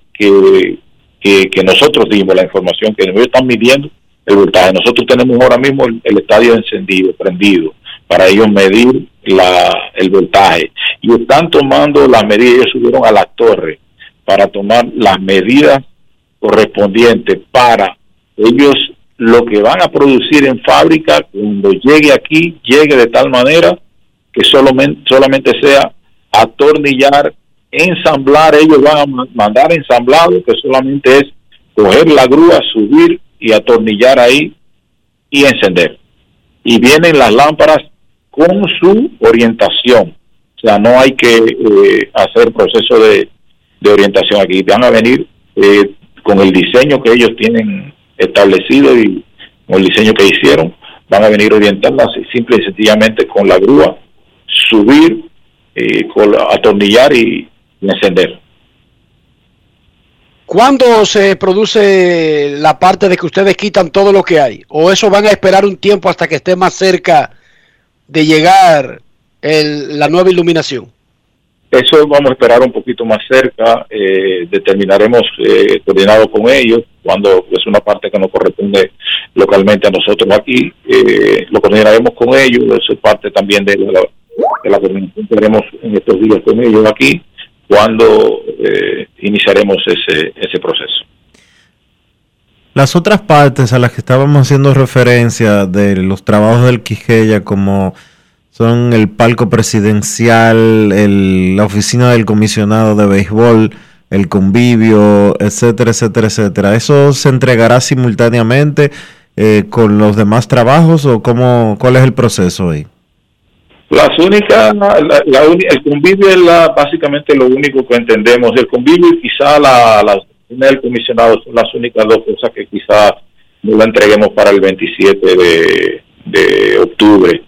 que, nosotros dimos, la información que ellos están midiendo el voltaje. Nosotros tenemos ahora mismo el, estadio encendido, prendido, para ellos medir la, el voltaje. Y están tomando las medidas, ellos subieron a la torre para tomar las medidas correspondientes para ellos lo que van a producir en fábrica cuando llegue aquí, llegue de tal manera que solamente, solamente sea atornillar ensamblar, ellos van a mandar ensamblado, que solamente es coger la grúa, subir y atornillar ahí y encender. Y vienen las lámparas con su orientación. O sea, no hay que eh, hacer proceso de, orientación aquí. Van a venir eh, con el diseño que ellos tienen establecido y con el diseño que hicieron. Van a venir orientadas simple y sencillamente con la grúa, subir, eh, atornillar y, encender. ¿Cuándo se produce la parte de que ustedes quitan todo lo que hay? ¿O eso van a esperar un tiempo hasta que esté más cerca de llegar la nueva iluminación? Eso vamos a esperar un poquito más cerca, eh, determinaremos eh, coordinado con ellos, cuando es una parte que nos corresponde localmente a nosotros aquí, eh, lo coordinaremos con ellos, eso es parte también de la, de la coordinación que en estos días con ellos aquí, cuando eh, iniciaremos ese, ese proceso. Las otras partes a las que estábamos haciendo referencia de los trabajos del Quijeya, como son el palco presidencial, la oficina del comisionado de béisbol, el convivio, etcétera, etcétera, etcétera. ¿Eso se entregará simultáneamente eh, con los demás trabajos o cómo, cuál es el proceso ahí? Las únicas, el convivio es la, básicamente lo único que entendemos. El convivio y quizá la, la del comisionado son las únicas dos cosas que quizás no la entreguemos para el 27 de, octubre.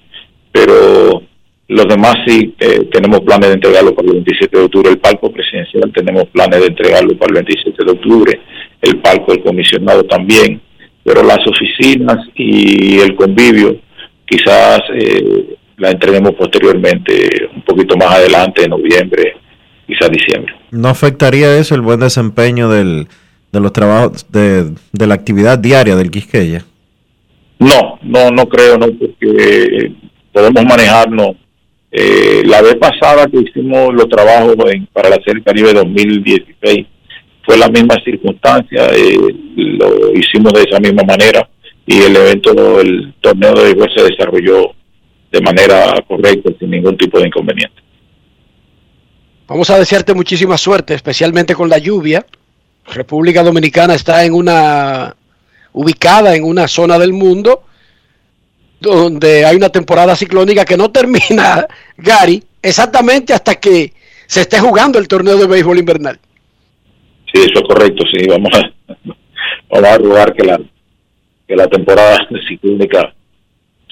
Pero los demás sí eh, tenemos planes de entregarlo para el 27 de octubre. El palco presidencial tenemos planes de entregarlo para el 27 de octubre. El palco del comisionado también. Pero las oficinas y el convivio quizás... Eh, la entreguemos posteriormente, un poquito más adelante, en noviembre, quizás diciembre. ¿No afectaría eso el buen desempeño del, de los trabajos, de, de la actividad diaria del Quisqueya? No, no, no creo, no, porque podemos manejarnos. Eh, la vez pasada que hicimos los trabajos en, para la Serie Caribe 2016 fue la misma circunstancia, eh, lo hicimos de esa misma manera y el evento, el torneo de béisbol se desarrolló de manera correcta, sin ningún tipo de inconveniente. Vamos a desearte muchísima suerte, especialmente con la lluvia. República Dominicana está en una ubicada en una zona del mundo donde hay una temporada ciclónica que no termina, Gary, exactamente hasta que se esté jugando el torneo de béisbol invernal. Sí, eso es correcto, sí, vamos a, vamos a rogar que la, que la temporada ciclónica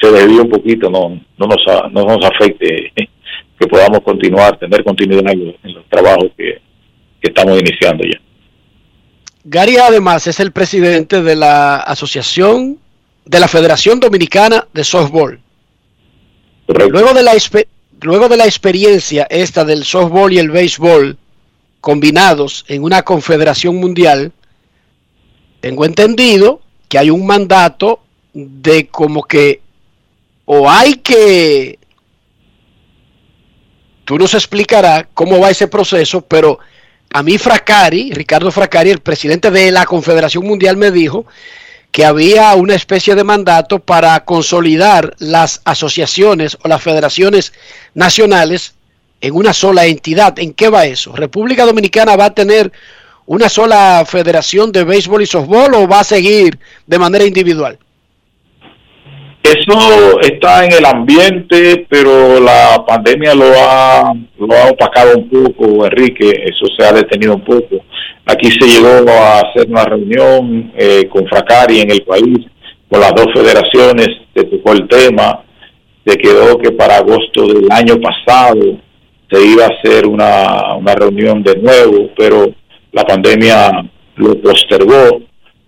se desvíe un poquito, no, no, nos, no nos afecte, que podamos continuar, tener continuidad en los, trabajos que, estamos iniciando ya. Gary además es el presidente de la Asociación de la Federación Dominicana de Softball. Luego de, la, luego de la experiencia esta del softball y el béisbol combinados en una confederación mundial, tengo entendido que hay un mandato de como que o hay que, tú nos explicarás cómo va ese proceso, pero a mí Fracari, Ricardo Fracari, el presidente de la Confederación Mundial, me dijo que había una especie de mandato para consolidar las asociaciones o las federaciones nacionales en una sola entidad. ¿En qué va eso? ¿República Dominicana va a tener una sola federación de béisbol y softball o va a seguir de manera individual? Eso está en el ambiente, pero la pandemia lo ha, lo ha opacado un poco, Enrique, eso se ha detenido un poco. Aquí se llegó a hacer una reunión eh, con Fracari en el país, con las dos federaciones, se tocó el tema, se quedó que para agosto del año pasado se iba a hacer una, una reunión de nuevo, pero la pandemia lo postergó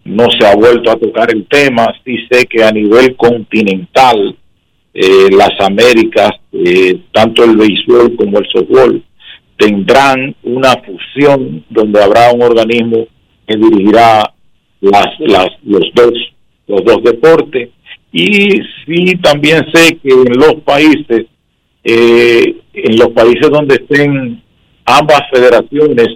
no se ha vuelto a tocar el tema. Sí sé que a nivel continental, eh, las Américas, eh, tanto el béisbol como el softball, tendrán una fusión donde habrá un organismo que dirigirá las, las, los dos los dos deportes y sí también sé que en los países eh, en los países donde estén ambas federaciones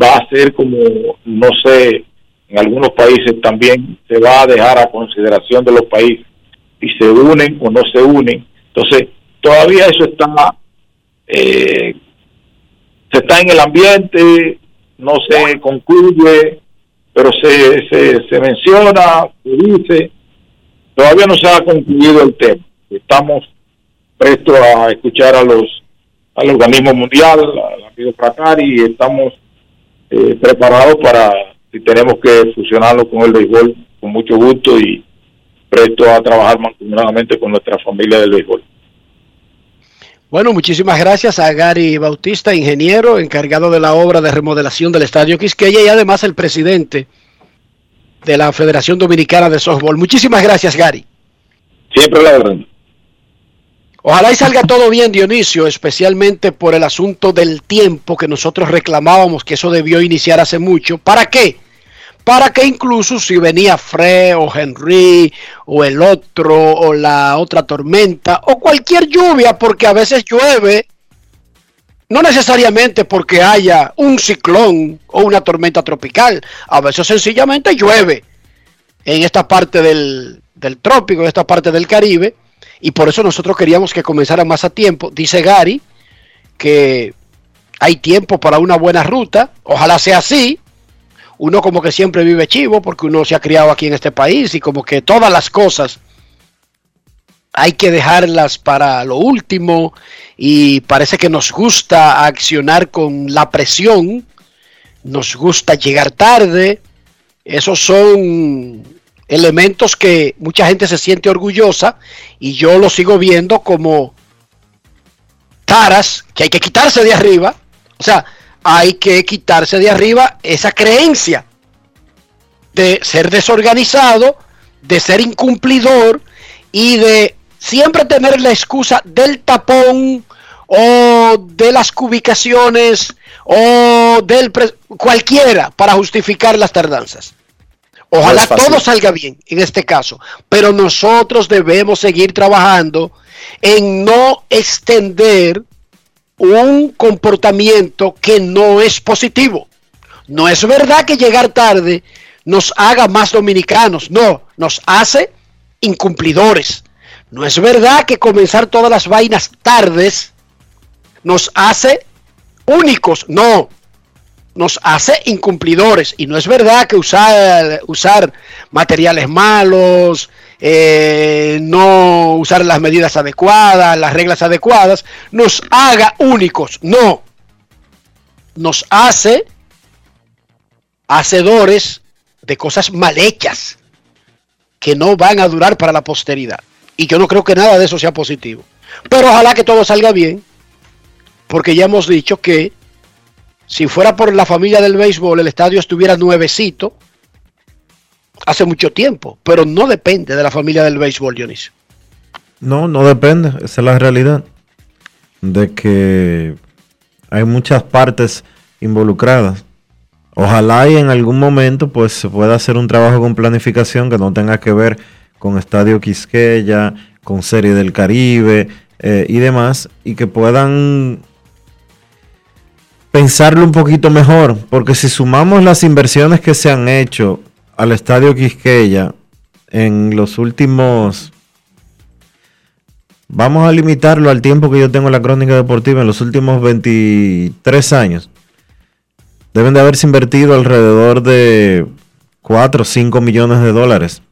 va a ser como no sé en algunos países también se va a dejar a consideración de los países si se unen o no se unen. Entonces, todavía eso está, eh, se está en el ambiente, no se concluye, pero se, se, se menciona, se dice, todavía no se ha concluido el tema. Estamos prestos a escuchar a los al organismo mundial, al amigo Fracari, y estamos eh, preparados para si tenemos que fusionarlo con el béisbol, con mucho gusto y presto a trabajar mancomunadamente con nuestra familia del béisbol. Bueno, muchísimas gracias a Gary Bautista, ingeniero encargado de la obra de remodelación del Estadio Quisqueya y además el presidente de la Federación Dominicana de Softball. Muchísimas gracias, Gary. Siempre la verdad. Ojalá y salga todo bien, Dionisio, especialmente por el asunto del tiempo que nosotros reclamábamos que eso debió iniciar hace mucho. ¿Para qué? Para que incluso si venía Fred o Henry o el otro o la otra tormenta o cualquier lluvia, porque a veces llueve, no necesariamente porque haya un ciclón o una tormenta tropical, a veces sencillamente llueve en esta parte del, del trópico, en esta parte del Caribe y por eso nosotros queríamos que comenzara más a tiempo. Dice Gary que hay tiempo para una buena ruta, ojalá sea así. Uno como que siempre vive chivo porque uno se ha criado aquí en este país y como que todas las cosas hay que dejarlas para lo último y parece que nos gusta accionar con la presión, nos gusta llegar tarde, esos son elementos que mucha gente se siente orgullosa y yo lo sigo viendo como taras que hay que quitarse de arriba. O sea, hay que quitarse de arriba esa creencia de ser desorganizado, de ser incumplidor y de siempre tener la excusa del tapón o de las cubicaciones o del cualquiera para justificar las tardanzas. Ojalá todo salga bien en este caso, pero nosotros debemos seguir trabajando en no extender un comportamiento que no es positivo. No es verdad que llegar tarde nos haga más dominicanos, no, nos hace incumplidores. No es verdad que comenzar todas las vainas tardes nos hace únicos, no, nos hace incumplidores. Y no es verdad que usar, usar materiales malos, eh, no usar las medidas adecuadas, las reglas adecuadas, nos haga únicos. No. Nos hace hacedores de cosas mal hechas que no van a durar para la posteridad. Y yo no creo que nada de eso sea positivo. Pero ojalá que todo salga bien, porque ya hemos dicho que si fuera por la familia del béisbol, el estadio estuviera nuevecito hace mucho tiempo, pero no depende de la familia del béisbol, Dionisio. No, no depende, esa es la realidad. De que hay muchas partes involucradas. Ojalá y en algún momento pues se pueda hacer un trabajo con planificación que no tenga que ver con Estadio Quisqueya, con Serie del Caribe eh, y demás, y que puedan pensarlo un poquito mejor, porque si sumamos las inversiones que se han hecho al Estadio Quisqueya en los últimos... Vamos a limitarlo al tiempo que yo tengo en la crónica deportiva, en los últimos 23 años. Deben de haberse invertido alrededor de 4 o 5 millones de dólares.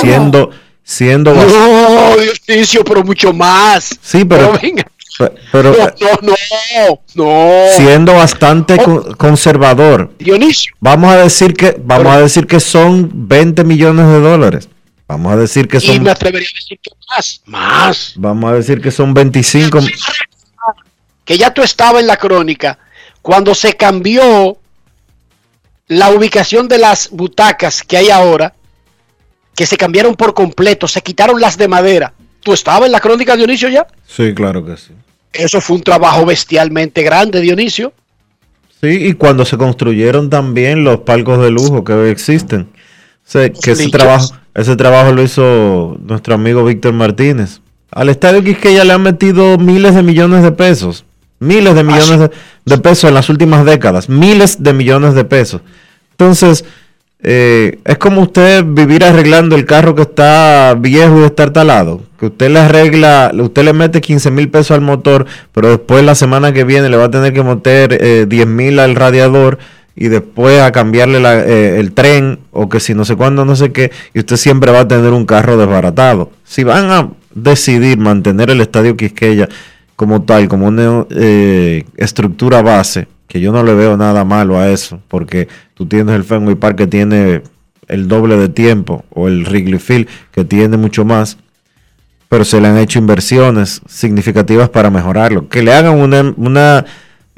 Siendo, siendo... bas- No, Dionisio, pero mucho más. Sí, pero, venga. Pe- pero No, eh, no, no, no. siendo bastante con- conservador. Dionisio, Vamos a decir que vamos a decir que son 20 millones de dólares. Vamos a decir que y son me atrevería a decir que más, más. vamos a decir que son 25 que ya tú estabas en la crónica cuando se cambió la ubicación de las butacas que hay ahora, que se cambiaron por completo, se quitaron las de madera. ¿Tú estabas en la crónica, Dionisio, ya? Sí, claro que sí. Eso fue un trabajo bestialmente grande, Dionisio. Sí, y cuando se construyeron también los palcos de lujo que hoy existen. O sea, que ese trabajo, ese trabajo lo hizo nuestro amigo Víctor Martínez. Al estadio Quisqueya le han metido miles de millones de pesos. Miles de millones de, de pesos en las últimas décadas. Miles de millones de pesos. Entonces, eh, es como usted vivir arreglando el carro que está viejo y está talado. Que usted le arregla, usted le mete 15 mil pesos al motor, pero después la semana que viene le va a tener que meter eh, 10 mil al radiador y después a cambiarle eh, el tren o que si no sé cuándo, no sé qué, y usted siempre va a tener un carro desbaratado. Si van a decidir mantener el estadio Quisqueya como tal, como una eh, estructura base, que yo no le veo nada malo a eso, porque tú tienes el Fenway Park que tiene el doble de tiempo, o el Wrigley Field que tiene mucho más, pero se le han hecho inversiones significativas para mejorarlo. Que le hagan una, una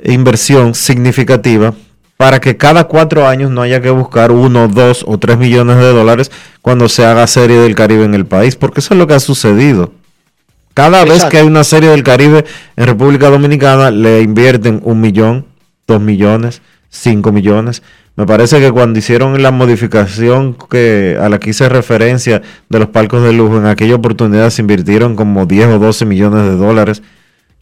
inversión significativa para que cada cuatro años no haya que buscar uno, dos o tres millones de dólares cuando se haga serie del Caribe en el país, porque eso es lo que ha sucedido. Cada vez que hay una serie del Caribe en República Dominicana, le invierten un millón, dos millones, cinco millones. Me parece que cuando hicieron la modificación que a la que hice referencia de los palcos de lujo, en aquella oportunidad se invirtieron como 10 o 12 millones de dólares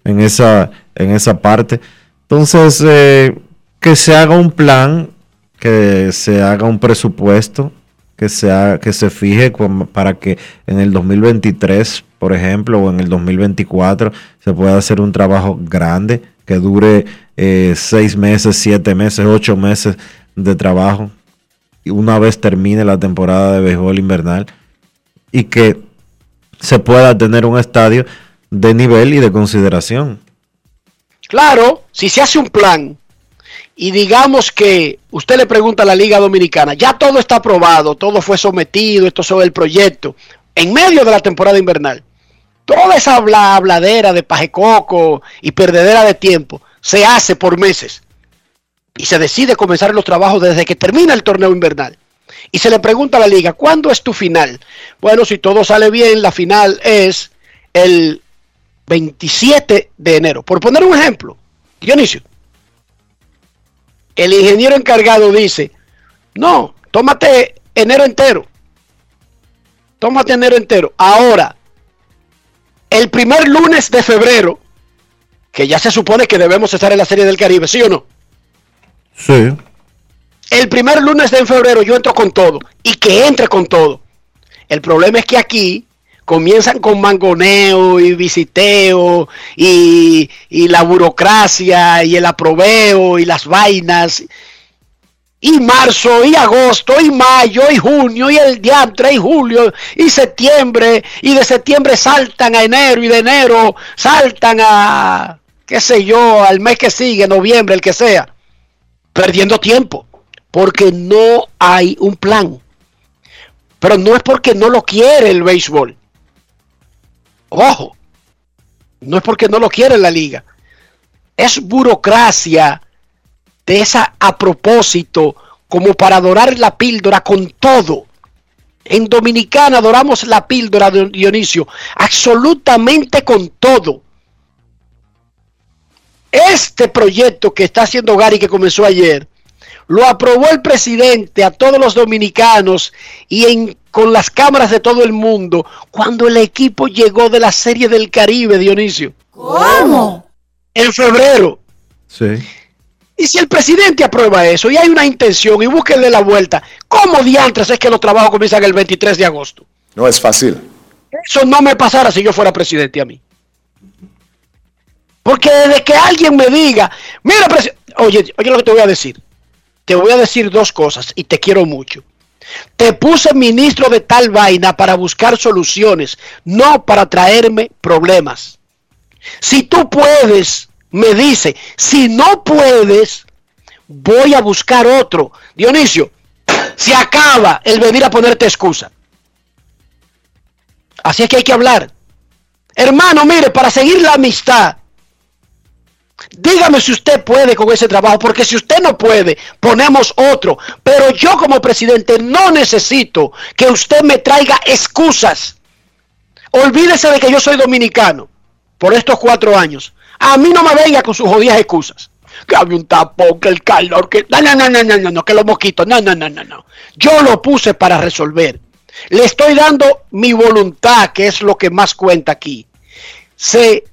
en esa, en esa parte. Entonces, eh, que se haga un plan, que se haga un presupuesto, que se, haga- que se fije para que en el 2023, por ejemplo, o en el 2024, se pueda hacer un trabajo grande, que dure eh, seis meses, siete meses, ocho meses de trabajo, y una vez termine la temporada de béisbol invernal, y que se pueda tener un estadio de nivel y de consideración. Claro, si se hace un plan y digamos que usted le pregunta a la Liga Dominicana, ya todo está aprobado, todo fue sometido, esto sobre el proyecto, en medio de la temporada invernal, toda esa habla- habladera de pajecoco y perdedera de tiempo se hace por meses y se decide comenzar los trabajos desde que termina el torneo invernal. Y se le pregunta a la liga, ¿cuándo es tu final? Bueno, si todo sale bien, la final es el 27 de enero. Por poner un ejemplo, Dionisio, el ingeniero encargado dice, no, tómate enero entero. Tómate enero entero. Ahora, el primer lunes de febrero, que ya se supone que debemos estar en la Serie del Caribe, ¿sí o no? Sí. El primer lunes de febrero yo entro con todo y que entre con todo. El problema es que aquí comienzan con mangoneo y visiteo y, la burocracia y el aprobeo y las vainas. Y marzo y agosto y mayo y junio y el diantre y julio y septiembre y de septiembre saltan a enero y de enero saltan a qué sé yo al mes que sigue, noviembre, el que sea perdiendo tiempo, porque no hay un plan. Pero no es porque no lo quiere el béisbol. Ojo, no es porque no lo quiere la liga. Es burocracia de esa a propósito, como para adorar la píldora con todo. En Dominicana adoramos la píldora de Dionisio, absolutamente con todo. Este proyecto que está haciendo Gary, que comenzó ayer, lo aprobó el presidente a todos los dominicanos y en, con las cámaras de todo el mundo cuando el equipo llegó de la Serie del Caribe, Dionisio. ¿Cómo? En febrero. Sí. Y si el presidente aprueba eso y hay una intención y búsquenle la vuelta, ¿cómo diantres es que los trabajos comienzan el 23 de agosto? No es fácil. Eso no me pasara si yo fuera presidente a mí. Porque desde que alguien me diga, mira, oye, oye lo que te voy a decir. Te voy a decir dos cosas y te quiero mucho. Te puse ministro de tal vaina para buscar soluciones, no para traerme problemas. Si tú puedes, me dice, si no puedes, voy a buscar otro. Dionisio, se acaba el venir a ponerte excusa. Así es que hay que hablar. Hermano, mire, para seguir la amistad, dígame si usted puede con ese trabajo, porque si usted no puede, ponemos otro. Pero yo como presidente no necesito que usted me traiga excusas. Olvídese de que yo soy dominicano por estos cuatro años. A mí no me venga con sus jodidas excusas. Que había un tapón, que el calor, que... No, no, no, no, no, no, no, que los mosquitos. No, no, no, no, no. Yo lo puse para resolver. Le estoy dando mi voluntad, que es lo que más cuenta aquí. Se,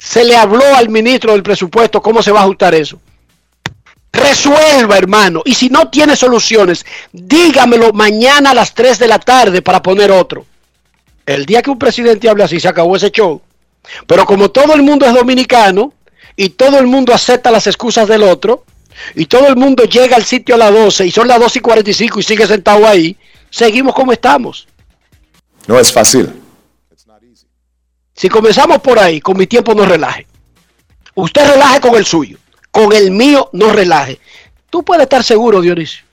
se le habló al ministro del presupuesto cómo se va a ajustar eso. Resuelva, hermano. Y si no tiene soluciones, dígamelo mañana a las 3 de la tarde para poner otro. El día que un presidente hable así, se acabó ese show. Pero como todo el mundo es dominicano y todo el mundo acepta las excusas del otro y todo el mundo llega al sitio a las 12 y son las 12 y 45 y sigue sentado ahí, seguimos como estamos. No es fácil. Si comenzamos por ahí, con mi tiempo no relaje. Usted relaje con el suyo, con el mío no relaje. Tú puedes estar seguro, Dionisio,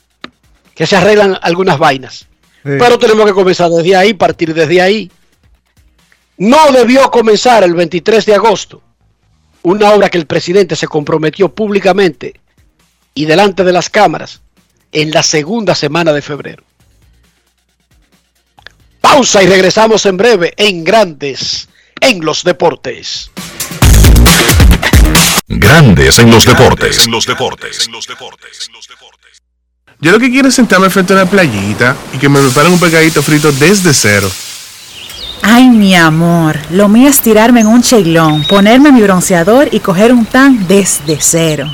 que se arreglan algunas vainas. Sí. Pero tenemos que comenzar desde ahí, partir desde ahí. No debió comenzar el 23 de agosto una obra que el presidente se comprometió públicamente y delante de las cámaras en la segunda semana de febrero. Pausa y regresamos en breve en Grandes en los Deportes. Grandes en los deportes. En los deportes. Yo lo que quiero es sentarme frente a una playita y que me preparen un pescadito frito desde cero. Ay, mi amor, lo mío es tirarme en un cheilón, ponerme mi bronceador y coger un tan desde cero.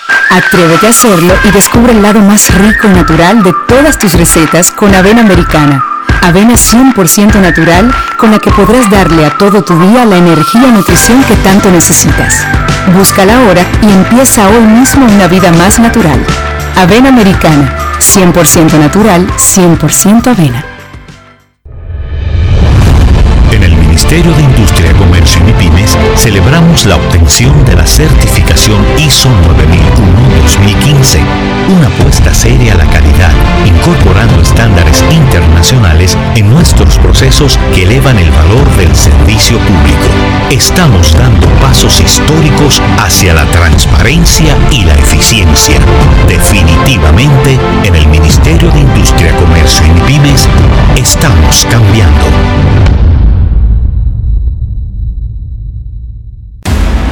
Atrévete a hacerlo y descubre el lado más rico y natural de todas tus recetas con avena americana. Avena 100% natural con la que podrás darle a todo tu día la energía y nutrición que tanto necesitas. Búscala ahora y empieza hoy mismo una vida más natural. Avena americana, 100% natural, 100% avena. En el Ministerio de Industria, Comercio y Pymes celebramos la obtención de la certificación ISO 9001-2015, una apuesta seria a la calidad, incorporando estándares internacionales en nuestros procesos que elevan el valor del servicio público. Estamos dando pasos históricos hacia la transparencia y la eficiencia. Definitivamente, en el Ministerio de Industria, Comercio y Pymes estamos cambiando.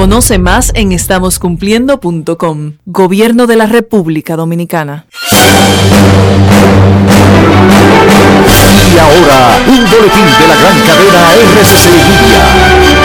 Conoce más en estamoscumpliendo.com. Gobierno de la República Dominicana. Y ahora, un boletín de la gran cadena RCC.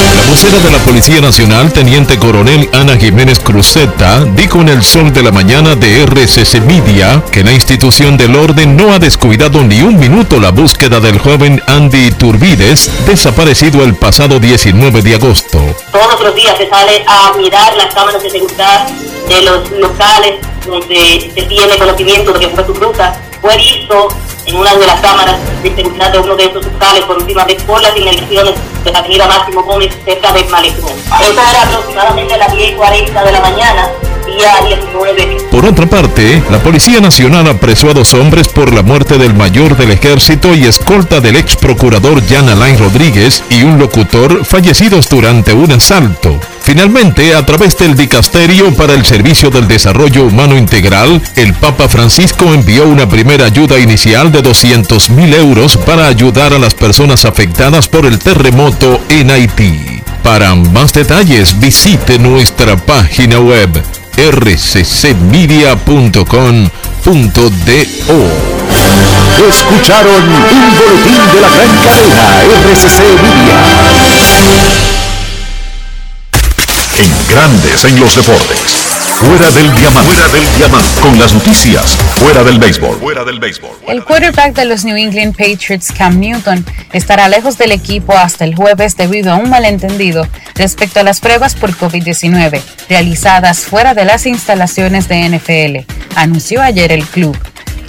La vocera de la Policía Nacional, Teniente Coronel Ana Jiménez Cruzeta, dijo en el sol de la mañana de RCC Media que la institución del orden no ha descuidado ni un minuto la búsqueda del joven Andy Turbides, desaparecido el pasado 19 de agosto. Todos los días se sale a mirar las cámaras de seguridad de los locales donde se tiene conocimiento de que fue su ruta. Fue visto en una de las cámaras de seguridad de uno de esos locales por última vez por las inmediaciones de la avenida Máximo Gómez cerca de Malecón. Eso era aproximadamente a las 10 y 40 de la mañana día 19. Por otra parte, la Policía Nacional apresó a dos hombres por la muerte del mayor del ejército y escolta del ex procurador Jan Alain Rodríguez y un locutor fallecidos durante un asalto. Finalmente, a través del Dicasterio para el Servicio del Desarrollo Humano Integral, el Papa Francisco envió una primera ayuda inicial de 200 mil euros para ayudar a las personas afectadas por el terremoto en Haití. Para más detalles, visite nuestra página web rccmedia.com.do. Escucharon un boletín de la gran cadena RCC Media. En grandes en los deportes. Fuera del diamante. Fuera del diamante. Con las noticias. Fuera del béisbol. Fuera del béisbol. El quarterback de los New England Patriots, Cam Newton, estará lejos del equipo hasta el jueves debido a un malentendido respecto a las pruebas por COVID-19 realizadas fuera de las instalaciones de NFL, anunció ayer el club.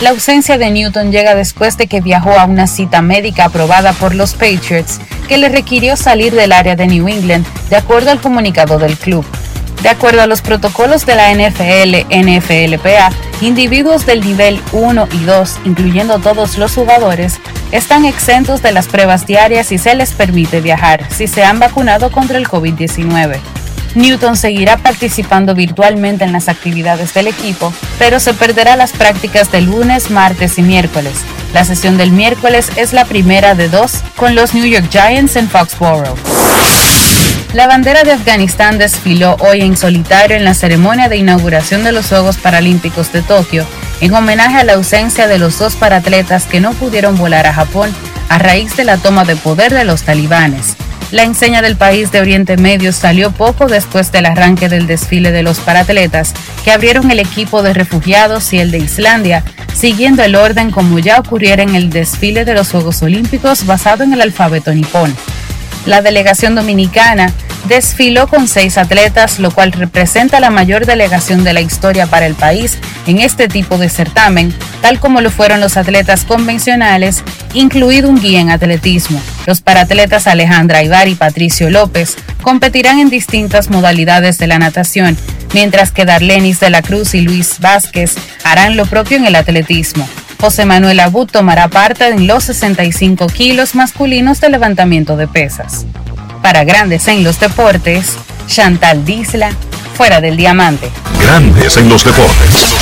La ausencia de Newton llega después de que viajó a una cita médica aprobada por los Patriots que le requirió salir del área de New England, de acuerdo al comunicado del club. De acuerdo a los protocolos de la NFL, NFLPA, individuos del nivel 1 y 2, incluyendo todos los jugadores, están exentos de las pruebas diarias y se les permite viajar si se han vacunado contra el COVID-19. Newton seguirá participando virtualmente en las actividades del equipo, pero se perderá las prácticas de lunes, martes y miércoles. La sesión del miércoles es la primera de dos con los New York Giants en Foxborough. La bandera de Afganistán desfiló hoy en solitario en la ceremonia de inauguración de los Juegos Paralímpicos de Tokio, en homenaje a la ausencia de los dos paratletas que no pudieron volar a Japón a raíz de la toma de poder de los talibanes. La enseña del país de Oriente Medio salió poco después del arranque del desfile de los paratletas, que abrieron el equipo de refugiados y el de Islandia, siguiendo el orden como ya ocurriera en el desfile de los Juegos Olímpicos basado en el alfabeto nipón. La delegación dominicana desfiló con seis atletas, lo cual representa la mayor delegación de la historia para el país en este tipo de certamen, tal como lo fueron los atletas convencionales, incluido un guía en atletismo. Los paratletas Alejandra Ibar y Patricio López competirán en distintas modalidades de la natación, mientras que Darlenis de la Cruz y Luis Vázquez harán lo propio en el atletismo. José Manuel Abud tomará parte en los 65 kilos masculinos de levantamiento de pesas. Para Grandes en los Deportes, Chantal Disla, fuera del diamante. Grandes en los deportes.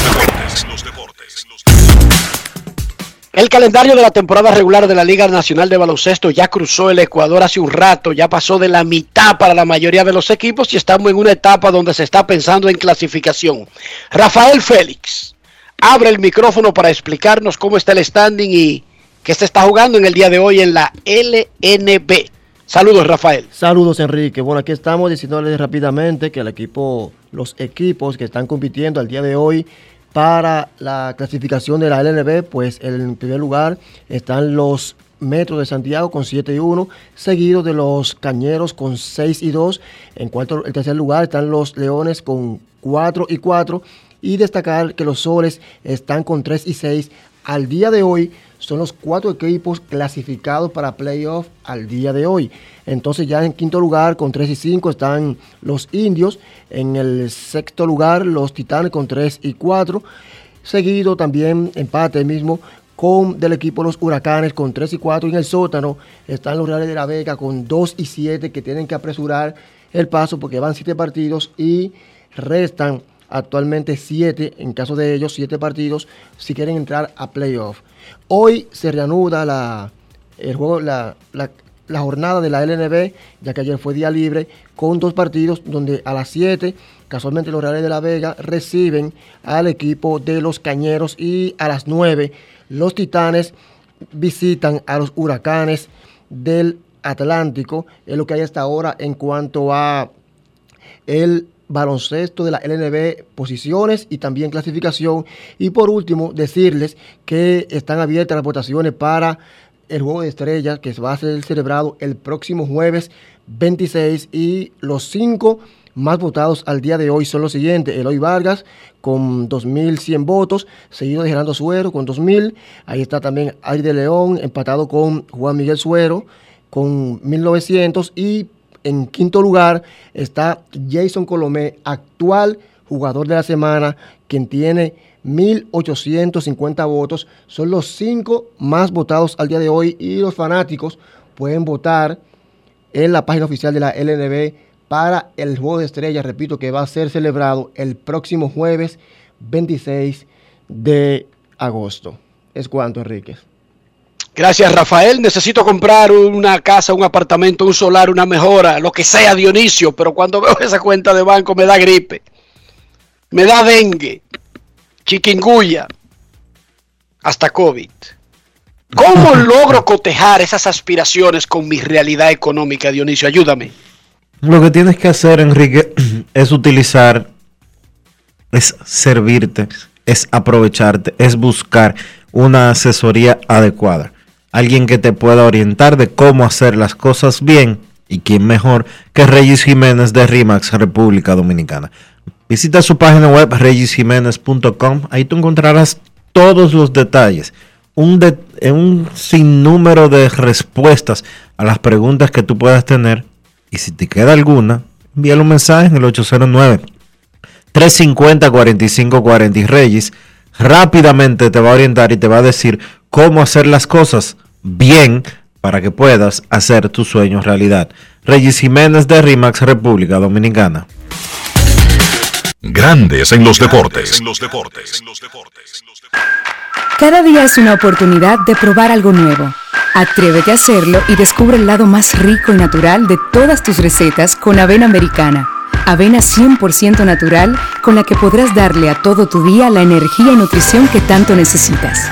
El calendario de la temporada regular de la Liga Nacional de Baloncesto ya cruzó el Ecuador hace un rato, ya pasó de la mitad para la mayoría de los equipos y estamos en una etapa donde se está pensando en clasificación. Rafael Félix abre el micrófono para explicarnos cómo está el standing y qué se está jugando en el día de hoy en la LNB. Saludos, Rafael. Saludos, Enrique. Bueno, aquí estamos diciéndoles rápidamente que el equipo, los equipos que están compitiendo al día de hoy para la clasificación de la LNB, pues en primer lugar están los Metros de Santiago con 7 y 1, seguido de los Cañeros con 6 y 2. En cuarto, el tercer lugar están los Leones con 4 y 4 y destacar que los soles están con 3 y 6. Al día de hoy son los cuatro equipos clasificados para playoff al día de hoy. Entonces ya en quinto lugar con 3 y 5 están los indios. En el sexto lugar los titanes con 3 y 4. Seguido también empate mismo con del equipo los huracanes con 3 y 4. Y en el sótano están los Reales de la Vega con 2 y 7 que tienen que apresurar el paso porque van 7 partidos y restan actualmente siete, en caso de ellos, siete partidos si quieren entrar a playoff. Hoy se reanuda la, el juego, la, la, jornada de la LNB, ya que ayer fue día libre, con dos partidos donde a las 7, casualmente los Reales de la Vega reciben al equipo de los Cañeros y a las 9 los Titanes visitan a los Huracanes del Atlántico. Es lo que hay hasta ahora en cuanto a el baloncesto de la LNB, posiciones y también clasificación. Y por último, decirles que están abiertas las votaciones para el juego de estrellas que va a ser celebrado el próximo jueves 26 y los cinco más votados al día de hoy son los siguientes. Eloy Vargas con 2.100 votos, seguido de Gerardo Suero con 2.000. Ahí está también Aire León empatado con Juan Miguel Suero con 1.900 y en quinto lugar está Jason Colomé, actual jugador de la semana, quien tiene 1.850 votos. Son los cinco más votados al día de hoy y los fanáticos pueden votar en la página oficial de la LNB para el juego de estrellas, repito, que va a ser celebrado el próximo jueves 26 de agosto. Es cuanto, Enrique. Gracias, Rafael. Necesito comprar una casa, un apartamento, un solar, una mejora, lo que sea, Dionisio, pero cuando veo esa cuenta de banco me da gripe, me da dengue, chiquinguya, hasta COVID. ¿Cómo logro cotejar esas aspiraciones con mi realidad económica, Dionisio? Ayúdame. Lo que tienes que hacer, Enrique, es utilizar, es servirte, es aprovecharte, es buscar una asesoría adecuada alguien que te pueda orientar de cómo hacer las cosas bien y quién mejor que Regis Jiménez de RIMAX República Dominicana. Visita su página web regisjiménez.com, ahí tú encontrarás todos los detalles, un, un sinnúmero de respuestas a las preguntas que tú puedas tener. Y si te queda alguna, envíale un mensaje en el 809 350 4540 y Regis. Rápidamente te va a orientar y te va a decir cómo hacer las cosas bien para que puedas hacer tus sueños realidad. Reyes Jiménez de RIMAX República Dominicana. Grandes en los deportes. Cada día es una oportunidad de probar algo nuevo. Atrévete a hacerlo y descubre el lado más rico y natural de todas tus recetas con avena americana. Avena 100% natural con la que podrás darle a todo tu día la energía y nutrición que tanto necesitas.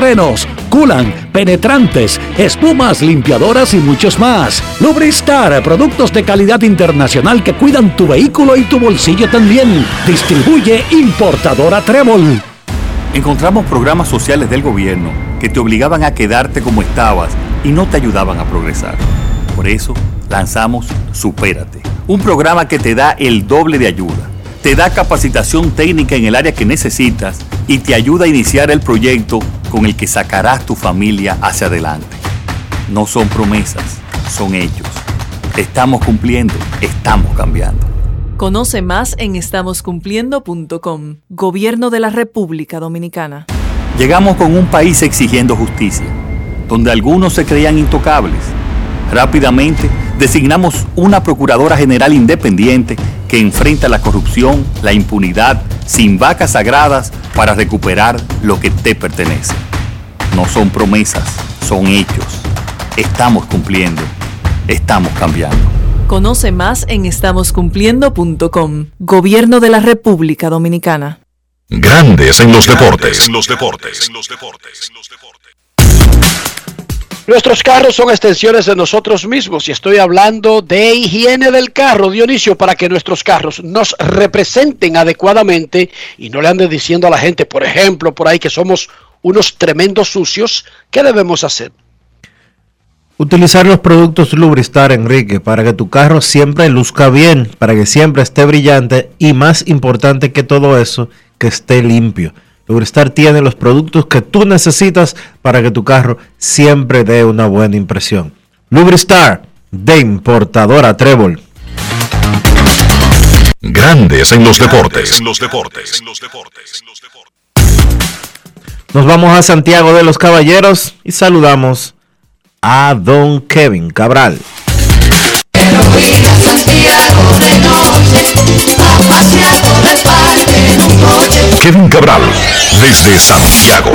frenos, culan, penetrantes, espumas, limpiadoras y muchos más. Lubristar, productos de calidad internacional que cuidan tu vehículo y tu bolsillo también. Distribuye importadora Trébol. Encontramos programas sociales del gobierno que te obligaban a quedarte como estabas y no te ayudaban a progresar. Por eso lanzamos Supérate, un programa que te da el doble de ayuda te da capacitación técnica en el área que necesitas y te ayuda a iniciar el proyecto con el que sacarás tu familia hacia adelante. No son promesas, son hechos. Estamos cumpliendo, estamos cambiando. Conoce más en estamoscumpliendo.com. Gobierno de la República Dominicana. Llegamos con un país exigiendo justicia, donde algunos se creían intocables. Rápidamente designamos una Procuradora General independiente que enfrenta la corrupción, la impunidad, sin vacas sagradas para recuperar lo que te pertenece. No son promesas, son hechos. Estamos cumpliendo, estamos cambiando. Conoce más en estamoscumpliendo.com. Gobierno de la República Dominicana. Grandes en los deportes. En los deportes. En los deportes. Nuestros carros son extensiones de nosotros mismos y estoy hablando de higiene del carro, Dionisio, para que nuestros carros nos representen adecuadamente y no le anden diciendo a la gente, por ejemplo, por ahí que somos unos tremendos sucios. ¿Qué debemos hacer? Utilizar los productos Lubristar, Enrique, para que tu carro siempre luzca bien, para que siempre esté brillante y más importante que todo eso, que esté limpio. Lubristar tiene los productos que tú necesitas para que tu carro siempre dé una buena impresión. Lubristar de importadora Trébol. Grandes en los deportes. En los deportes. Nos vamos a Santiago de los Caballeros y saludamos a don Kevin Cabral. Kevin Cabral, desde Santiago.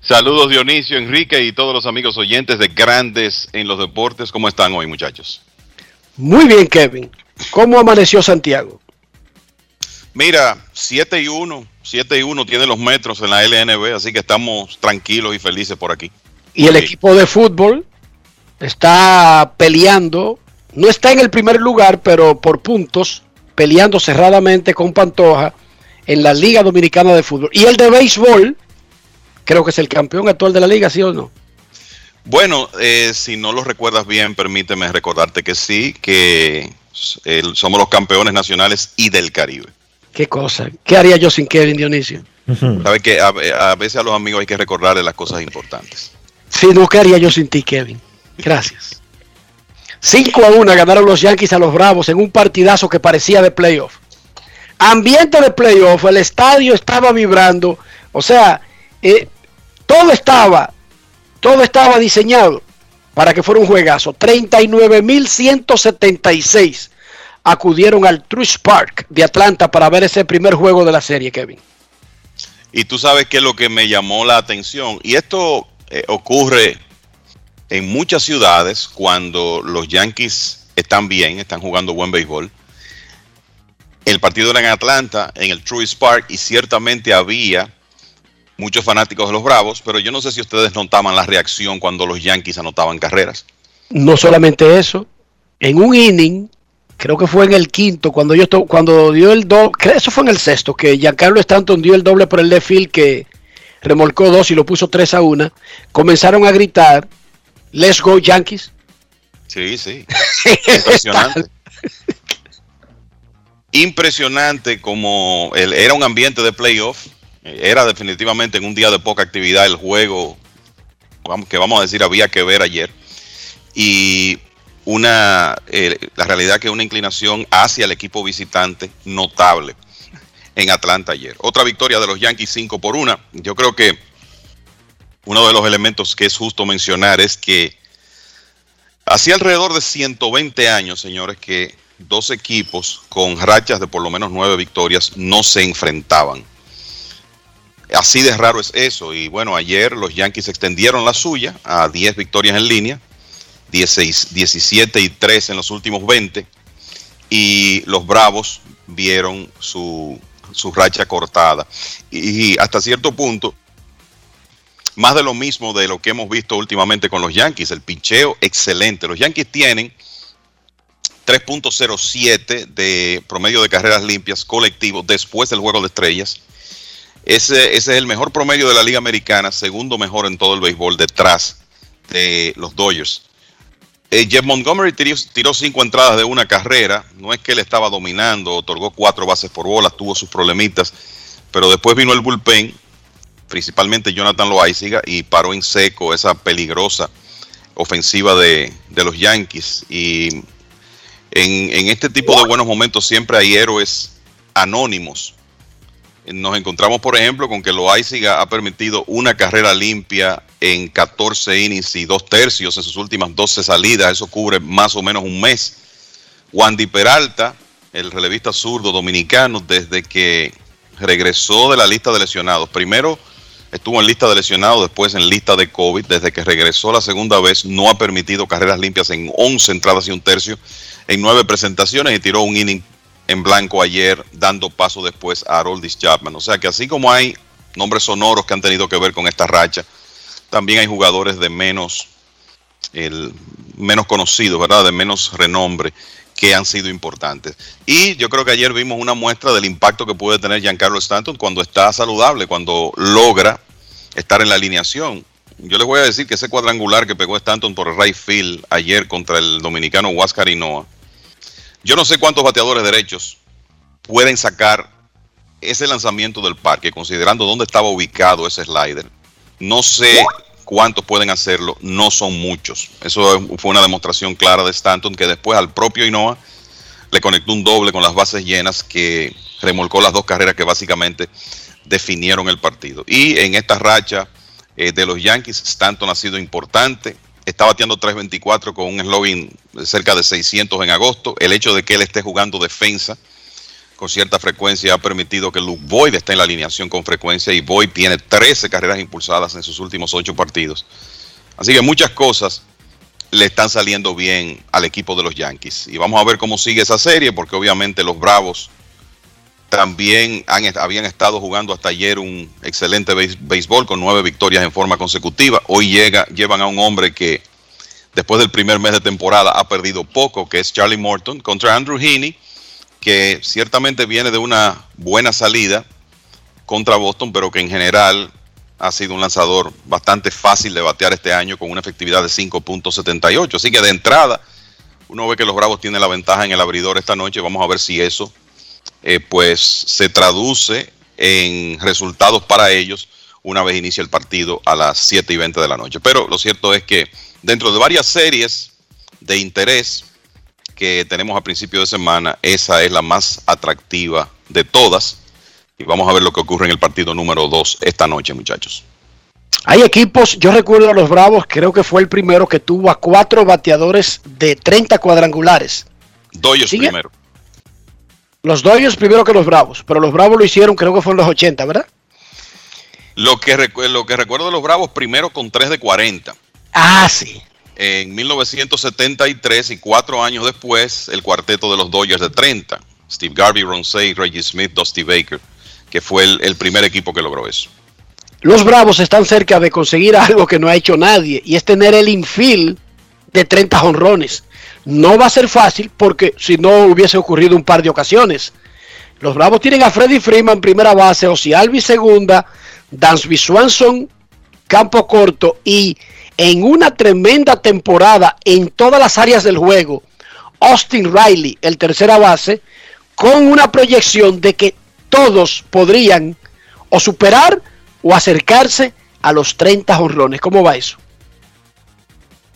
Saludos Dionisio, Enrique y todos los amigos oyentes de Grandes en los Deportes. ¿Cómo están hoy muchachos? Muy bien Kevin. ¿Cómo amaneció Santiago? Mira, 7 y 1, 7 y 1 tiene los metros en la LNB, así que estamos tranquilos y felices por aquí. Y el Sí. equipo de fútbol está peleando, no está en el primer lugar, pero por puntos, peleando cerradamente con Pantoja en la Liga Dominicana de Fútbol. Y el de béisbol, creo que es el campeón actual de la liga, ¿sí o no? Bueno, eh, si no lo recuerdas bien, permíteme recordarte que sí, que eh, somos los campeones nacionales y del Caribe. Qué cosa. ¿Qué haría yo sin Kevin Dionisio? Sabes que a, a veces a los amigos hay que recordarles las cosas importantes. Si no, ¿qué haría yo sin ti, Kevin? Gracias. 5 a 1 ganaron los Yankees a los Bravos en un partidazo que parecía de playoff. Ambiente de playoff, el estadio estaba vibrando. O sea, eh, todo estaba, todo estaba diseñado para que fuera un juegazo. 39.176 acudieron al Truist Park de Atlanta para ver ese primer juego de la serie, Kevin. Y tú sabes que es lo que me llamó la atención, y esto eh, ocurre en muchas ciudades cuando los Yankees están bien, están jugando buen béisbol. El partido era en Atlanta, en el Truist Park, y ciertamente había muchos fanáticos de los Bravos, pero yo no sé si ustedes notaban la reacción cuando los Yankees anotaban carreras. No solamente eso, en un inning, creo que fue en el quinto, cuando yo cuando dio el doble, eso fue en el sexto, que Giancarlo Stanton dio el doble por el left field que remolcó dos y lo puso 3 a 1, comenzaron a gritar, let's go Yankees. Sí, sí. Impresionante. Impresionante como el- era un ambiente de playoff. Era definitivamente en un día de poca actividad el juego que vamos a decir había que ver ayer. Y una eh, la realidad que una inclinación hacia el equipo visitante notable en Atlanta ayer. Otra victoria de los Yankees 5 por 1. Yo creo que uno de los elementos que es justo mencionar es que Hacía alrededor de 120 años, señores, que dos equipos con rachas de por lo menos nueve victorias no se enfrentaban. Así de raro es eso. Y bueno, ayer los Yankees extendieron la suya a 10 victorias en línea, 16, 17 y 3 en los últimos 20. Y los Bravos vieron su, su racha cortada. Y hasta cierto punto, más de lo mismo de lo que hemos visto últimamente con los Yankees. El picheo excelente. Los Yankees tienen 3.07 de promedio de carreras limpias colectivo después del juego de estrellas. Ese, ese es el mejor promedio de la Liga Americana, segundo mejor en todo el béisbol, detrás de los Dodgers. Eh, Jeff Montgomery tiró, tiró cinco entradas de una carrera. No es que él estaba dominando, otorgó cuatro bases por bolas, tuvo sus problemitas. Pero después vino el bullpen, principalmente Jonathan Loaiziga, y paró en seco esa peligrosa ofensiva de, de los Yankees. Y en, en este tipo de buenos momentos siempre hay héroes anónimos. Nos encontramos, por ejemplo, con que Loaiziga ha permitido una carrera limpia en 14 innings y dos tercios en sus últimas 12 salidas. Eso cubre más o menos un mes. Wandy Peralta, el relevista zurdo dominicano, desde que regresó de la lista de lesionados. Primero estuvo en lista de lesionados, después en lista de COVID. Desde que regresó la segunda vez, no ha permitido carreras limpias en 11 entradas y un tercio, en nueve presentaciones y tiró un inning en blanco ayer, dando paso después a Aroldis Chapman. O sea que así como hay nombres sonoros que han tenido que ver con esta racha, también hay jugadores de menos, el, menos conocidos, ¿verdad? De menos renombre que han sido importantes. Y yo creo que ayer vimos una muestra del impacto que puede tener Giancarlo Stanton cuando está saludable, cuando logra estar en la alineación. Yo les voy a decir que ese cuadrangular que pegó Stanton por el right field ayer contra el dominicano Huáscar Hinoa, yo no sé cuántos bateadores derechos pueden sacar ese lanzamiento del parque, considerando dónde estaba ubicado ese slider. No sé cuántos pueden hacerlo, no son muchos. Eso fue una demostración clara de Stanton que después al propio Hinoa le conectó un doble con las bases llenas que remolcó las dos carreras que básicamente definieron el partido. Y en esta racha eh, de los Yankees, Stanton ha sido importante. Está bateando 3.24 con un slogan cerca de 600 en agosto. El hecho de que él esté jugando defensa con cierta frecuencia ha permitido que Luke Boyd esté en la alineación con frecuencia y Boyd tiene 13 carreras impulsadas en sus últimos 8 partidos. Así que muchas cosas le están saliendo bien al equipo de los Yankees. Y vamos a ver cómo sigue esa serie, porque obviamente los Bravos también habían estado jugando hasta ayer un excelente béis- béisbol con nueve victorias en forma consecutiva. Hoy llega, llevan a un hombre que después del primer mes de temporada ha perdido poco, que es Charlie Morton, contra Andrew Heaney, que ciertamente viene de una buena salida contra Boston, pero que en general ha sido un lanzador bastante fácil de batear este año con una efectividad de 5.78. Así que de entrada, uno ve que los Bravos tienen la ventaja en el abridor esta noche. Vamos a ver si eso eh, pues se traduce en resultados para ellos una vez inicia el partido a las 7 y 20 de la noche. Pero lo cierto es que dentro de varias series de interés que tenemos a principio de semana, esa es la más atractiva de todas. Y vamos a ver lo que ocurre en el partido número 2 esta noche, muchachos. Hay equipos, yo recuerdo a los Bravos, creo que fue el primero que tuvo a cuatro bateadores de 30 cuadrangulares. ¿Sigue? primero. Los Dodgers primero que los Bravos, pero los Bravos lo hicieron, creo que fue en los 80, ¿verdad? Lo que, lo que recuerdo de los Bravos, primero con 3 de 40. Ah, sí. En 1973 y cuatro años después, el cuarteto de los Dodgers de 30. Steve Garvey, Ron Say, Reggie Smith, Dusty Baker, que fue el, el primer equipo que logró eso. Los Bravos están cerca de conseguir algo que no ha hecho nadie y es tener el infield de 30 honrones. No va a ser fácil porque si no hubiese ocurrido un par de ocasiones. Los Bravos tienen a Freddy Freeman primera base, Ozzy Alvis segunda, Dansby Swanson campo corto y en una tremenda temporada en todas las áreas del juego, Austin Riley, el tercera base, con una proyección de que todos podrían o superar o acercarse a los 30 honrones. ¿Cómo va eso?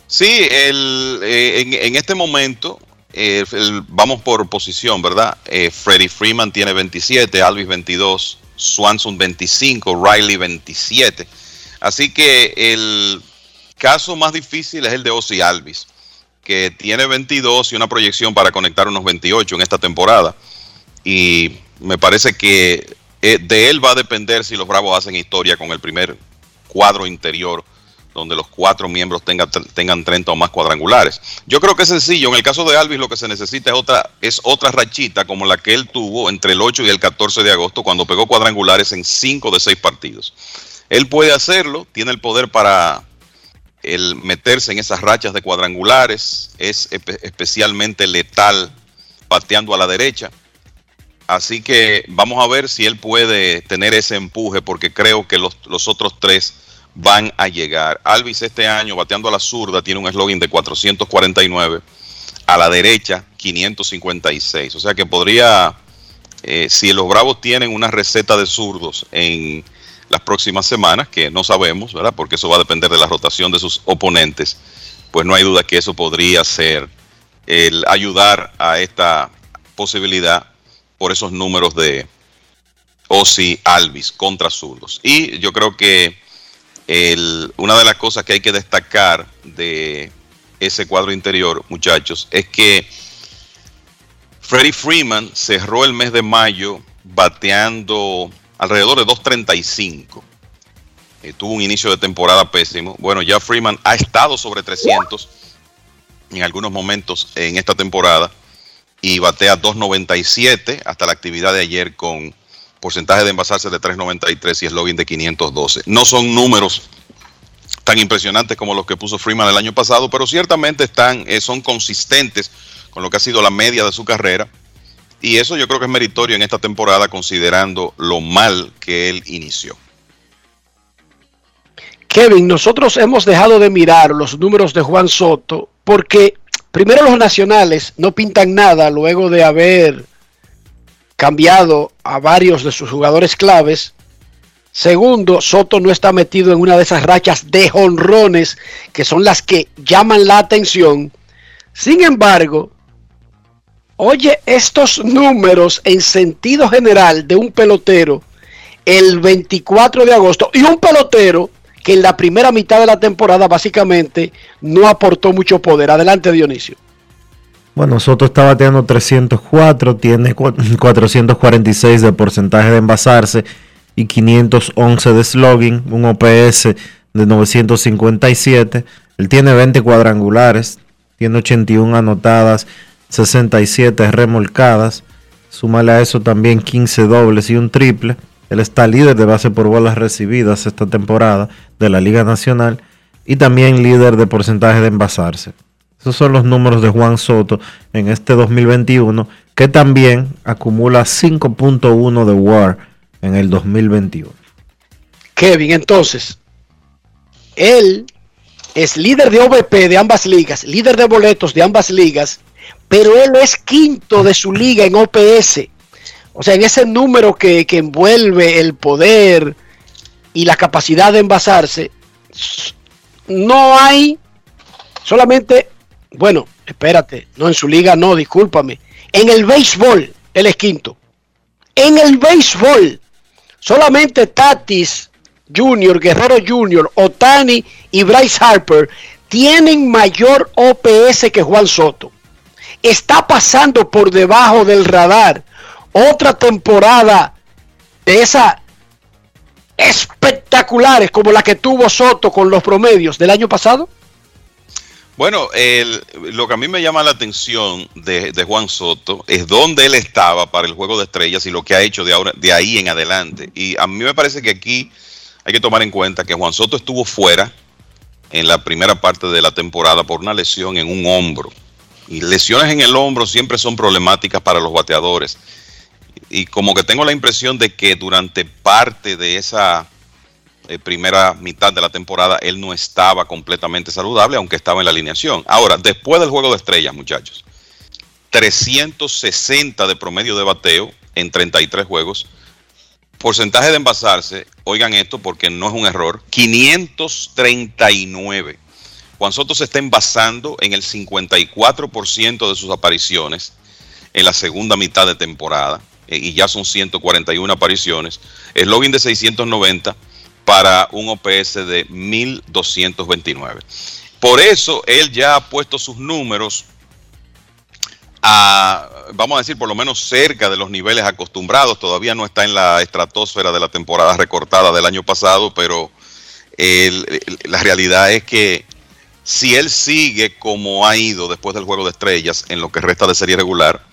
Sí, el, eh, en, este momento eh, vamos por posición, ¿verdad? Eh, Freddie Freeman tiene 27, Alvis 22, Swanson 25, Riley 27. Así que el caso más difícil es el de Ozzy Alvis, que tiene 22 y una proyección para conectar unos 28 en esta temporada. Y me parece que de él va a depender si los Bravos hacen historia con el primer cuadro interior donde los cuatro miembros tengan, tengan 30 o más cuadrangulares. Yo creo que es sencillo. En el caso de Alvis lo que se necesita es otra, es otra rachita como la que él tuvo entre el 8 y el 14 de agosto cuando pegó cuadrangulares en 5 de 6 partidos. Él puede hacerlo, tiene el poder para el meterse en esas rachas de cuadrangulares, es espe- especialmente letal pateando a la derecha. Así que vamos a ver si él puede tener ese empuje, porque creo que los, los otros tres van a llegar. Alvis este año, bateando a la zurda, tiene un eslogan de 449, a la derecha 556. O sea que podría, eh, si los Bravos tienen una receta de zurdos en las próximas semanas, que no sabemos, ¿verdad? Porque eso va a depender de la rotación de sus oponentes, pues no hay duda que eso podría ser el ayudar a esta posibilidad por esos números de Ozzy Alvis contra zurdos. Y yo creo que una de las cosas que hay que destacar de ese cuadro interior, muchachos, es que Freddie Freeman cerró el mes de mayo bateando alrededor de 2.35. Eh, tuvo un inicio de temporada pésimo. Bueno, ya Freeman ha estado sobre 300 en algunos momentos en esta temporada y batea 2.97 hasta la actividad de ayer con porcentaje de envasarse de 3.93 y eslogan de 512. No son números tan impresionantes como los que puso Freeman el año pasado, pero ciertamente están, eh, son consistentes con lo que ha sido la media de su carrera. Y eso yo creo que es meritorio en esta temporada considerando lo mal que él inició. Kevin, nosotros hemos dejado de mirar los números de Juan Soto porque primero los nacionales no pintan nada luego de haber cambiado a varios de sus jugadores claves. Segundo, Soto no está metido en una de esas rachas de jonrones que son las que llaman la atención. Sin embargo, oye estos números en sentido general de un pelotero el 24 de agosto y un pelotero que en la primera mitad de la temporada básicamente no aportó mucho poder. Adelante Dionisio. Bueno, Soto está bateando 304, tiene cua- 446 de porcentaje de envasarse y 511 de slogging, un OPS de 957. Él tiene 20 cuadrangulares, tiene 81 anotadas, 67 remolcadas. Súmale a eso también 15 dobles y un triple. Él está líder de base por bolas recibidas esta temporada de la Liga Nacional y también líder de porcentaje de envasarse. Esos son los números de Juan Soto en este 2021, que también acumula 5.1 de WAR en el 2021. Kevin, entonces, él es líder de OVP de ambas ligas, líder de boletos de ambas ligas, pero él es quinto de su liga en OPS. O sea, en ese número que, que envuelve el poder y la capacidad de envasarse, no hay solamente, bueno, espérate, no en su liga, no, discúlpame. En el béisbol, él es quinto. En el béisbol, solamente Tatis Junior, Guerrero Junior, Otani y Bryce Harper tienen mayor OPS que Juan Soto. Está pasando por debajo del radar. Otra temporada de esa espectaculares como la que tuvo Soto con los promedios del año pasado? Bueno, el- lo que a mí me llama la atención de, Juan Soto es dónde él estaba para el juego de estrellas y lo que ha hecho de, ahora, de ahí en adelante. Y a mí me parece que aquí hay que tomar en cuenta que Juan Soto estuvo fuera en la primera parte de la temporada por una lesión en un hombro. Y lesiones en el hombro siempre son problemáticas para los bateadores. Y como que tengo la impresión de que durante parte de esa eh, primera mitad de la temporada él no estaba completamente saludable, aunque estaba en la alineación. Ahora, después del juego de estrellas, muchachos, 360 de promedio de bateo en 33 juegos. Porcentaje de envasarse, oigan esto porque no es un error, 539. Juan Soto se está envasando en el 54% de sus apariciones en la segunda mitad de temporada eh, y ya son 141 apariciones. El de 690 para un OPS de 1229. Por eso él ya ha puesto sus números a, vamos a decir, por lo menos cerca de los niveles acostumbrados. Todavía no está en la estratosfera de la temporada recortada del año pasado, pero la realidad es que si él sigue como ha ido después del juego de estrellas en lo que resta de serie regular,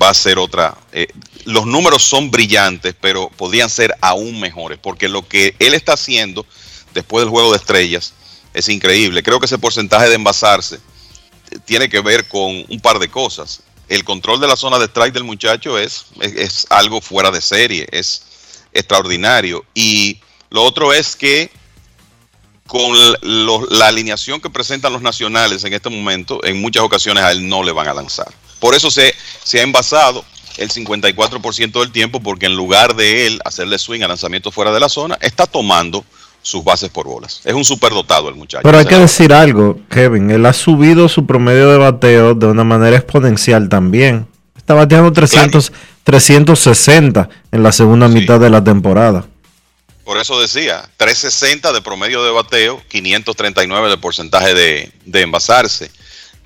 va a ser otra. eh, los números son brillantes, pero podrían ser aún mejores, porque lo que él está haciendo después del juego de estrellas es increíble. Creo que ese porcentaje de envasarse eh, tiene que ver con un par de cosas. El control de la zona de strike del muchacho es, es, algo fuera de serie, es extraordinario. Y lo otro es que con la alineación que presentan los nacionales en este momento, en muchas ocasiones a él no le van a lanzar. Por eso se, se ha envasado el 54% del tiempo, porque en lugar de él hacerle swing a lanzamiento fuera de la zona, está tomando sus bases por bolas. Es un superdotado el muchacho. Pero hay que decir algo, Kevin. Él ha subido su promedio de bateo de una manera exponencial también. Está bateando 300, 360 en la segunda mitad de la temporada. Por eso decía, 360 de promedio de bateo, 539 de porcentaje de, de envasarse.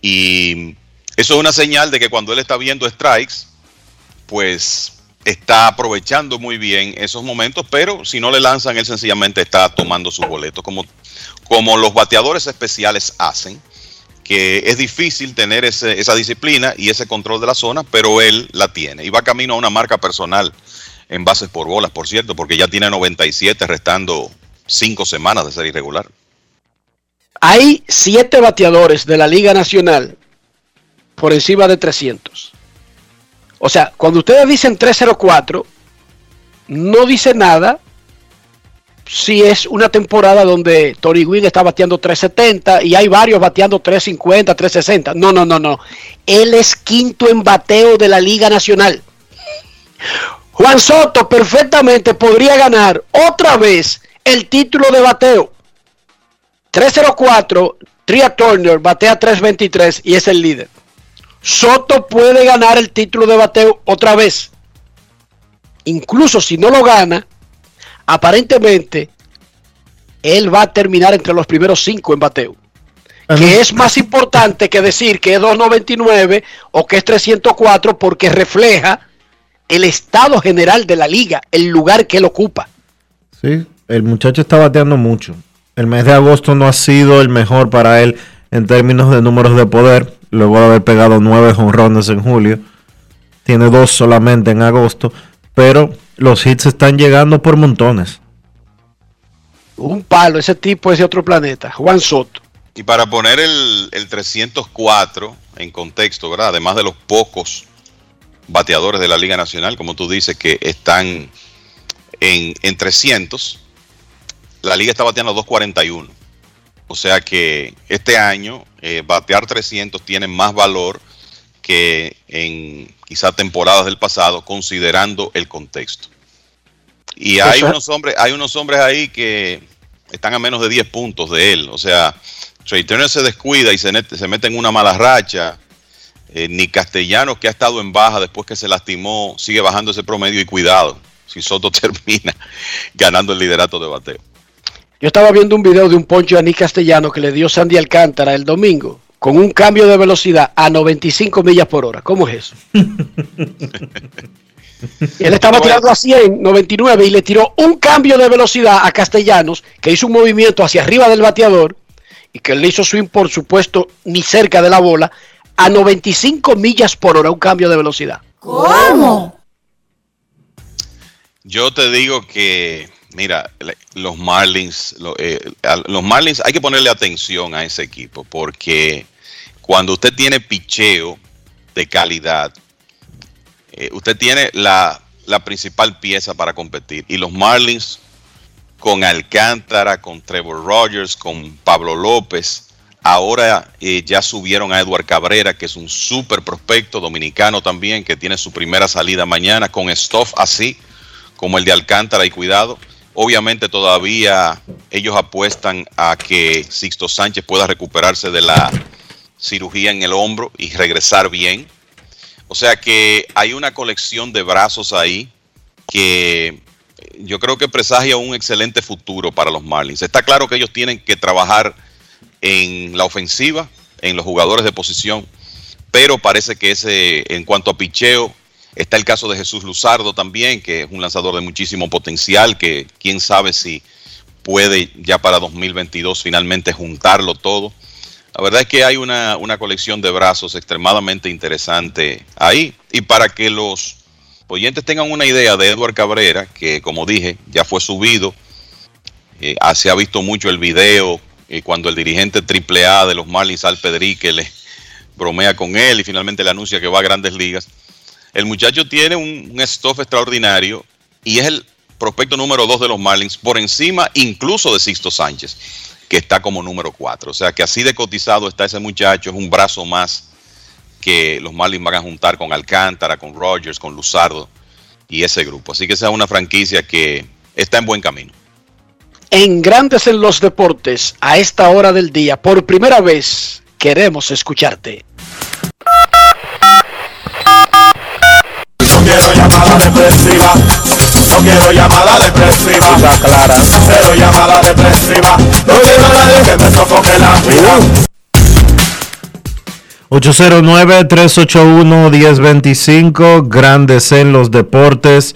Y eso es una señal de que cuando él está viendo strikes, pues está aprovechando muy bien esos momentos, pero si no le lanzan, él sencillamente está tomando sus boletos, como, como los bateadores especiales hacen, que es difícil tener esa disciplina y ese control de la zona, pero él la tiene y va camino a una marca personal en bases por bolas, por cierto, porque ya tiene 97 restando cinco semanas de ser irregular. Hay siete bateadores de la Liga Nacional por encima de 300. O sea, cuando ustedes dicen 304, no dice nada si es una temporada donde Tori Wynn está bateando 370 y hay varios bateando 350, 360. No, no, no, no. Él es quinto en bateo de la Liga Nacional. Juan Soto perfectamente podría ganar otra vez el título de bateo. 304, Tria Turner batea 323 y es el líder. Soto puede ganar el título de bateo otra vez. Incluso si no lo gana, aparentemente él va a terminar entre los primeros cinco en bateo. Que es más importante que decir que es 299 o que es 304 porque refleja el estado general de la liga, el lugar que él ocupa. Sí, el muchacho está bateando mucho. el mes de agosto no ha sido el mejor para él en términos de números de poder, luego de haber pegado nueve jonrones en julio. Tiene dos solamente en agosto, pero los hits están llegando por montones. Un palo, ese tipo es de otro planeta. Juan Soto. Y para poner el, el 304 en contexto, ¿verdad? Además de los pocos bateadores de la Liga Nacional, como tú dices, que están en, en 300, la liga está bateando 241. O sea que este año eh, batear 300 tiene más valor que en quizá temporadas del pasado, considerando el contexto. Y hay unos hombres, hay unos hombres ahí que están a menos de 10 puntos de él. O sea, Trey Turner se descuida y se, se mete en una mala racha. Eh, ni Castellanos, que ha estado en baja después que se lastimó, sigue bajando ese promedio y cuidado si Soto termina ganando el liderato de bateo. Yo estaba viendo un video de un poncho a Nick Castellano que le dio Sandy Alcántara el domingo con un cambio de velocidad a 95 millas por hora. ¿Cómo es eso? Él estaba tirando a 100, 99 y le tiró un cambio de velocidad a Castellanos que hizo un movimiento hacia arriba del bateador y que le hizo swing, por supuesto, ni cerca de la bola a 95 millas por hora, un cambio de velocidad. ¿Cómo? Yo te digo que, mira, los Marlins, eh, los Marlins hay que ponerle atención a ese equipo porque cuando usted tiene picheo de calidad, eh, usted tiene la, la principal pieza para competir. Y los Marlins con Alcántara, con Trevor Rogers, con Pablo López, ahora eh, ya subieron a Edward Cabrera, que es un súper prospecto dominicano también, que tiene su primera salida mañana, con stuff así como el de Alcántara y cuidado. Obviamente todavía ellos apuestan a que Sixto Sánchez pueda recuperarse de la cirugía en el hombro y regresar bien. O sea que hay una colección de brazos ahí que yo creo que presagia un excelente futuro para los Marlins. Está claro que ellos tienen que trabajar en la ofensiva, en los jugadores de posición, pero parece que ese, en cuanto a picheo, está el caso de Jesús Luzardo también, que es un lanzador de muchísimo potencial, que quién sabe si puede ya para 2022 finalmente juntarlo todo. La verdad es que hay una, una colección de brazos extremadamente interesante ahí. Y para que los oyentes tengan una idea de Edward Cabrera, que como dije, ya fue subido, eh, se ha visto mucho el video eh, cuando el dirigente AAA de los Marlins, Al le bromea con él y finalmente le anuncia que va a grandes ligas. El muchacho tiene un, un stuff extraordinario y es el prospecto número dos de los Marlins, por encima incluso de Sixto Sánchez, que está como número cuatro. O sea que así de cotizado está ese muchacho, es un brazo más que los Marlins van a juntar con Alcántara, con Rogers, con Luzardo y ese grupo. Así que esa es una franquicia que está en buen camino. En Grandes en los Deportes, a esta hora del día, por primera vez, queremos escucharte. Llamada depresiva. No quiero llamada depresiva. clara. Cero llamada depresiva. No quiero a nadie que me sofoque la vida. 809-381-1025, Grandes en los Deportes,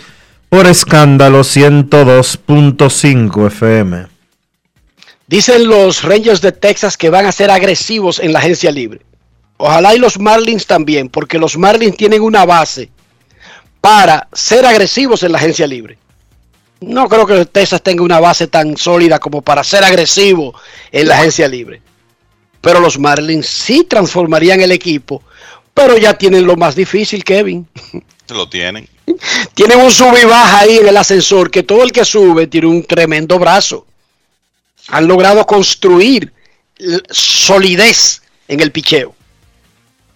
por escándalo 102.5 FM. Dicen los Rangers de Texas que van a ser agresivos en la agencia libre. Ojalá y los Marlins también, porque los Marlins tienen una base para ser agresivos en la agencia libre. No creo que Texas tenga una base tan sólida como para ser agresivo en la agencia libre. Pero los Marlins sí transformarían el equipo, pero ya tienen lo más difícil, Kevin. Lo tienen. Tienen un sub y baja ahí en el ascensor, que todo el que sube tiene un tremendo brazo. Han logrado construir solidez en el picheo.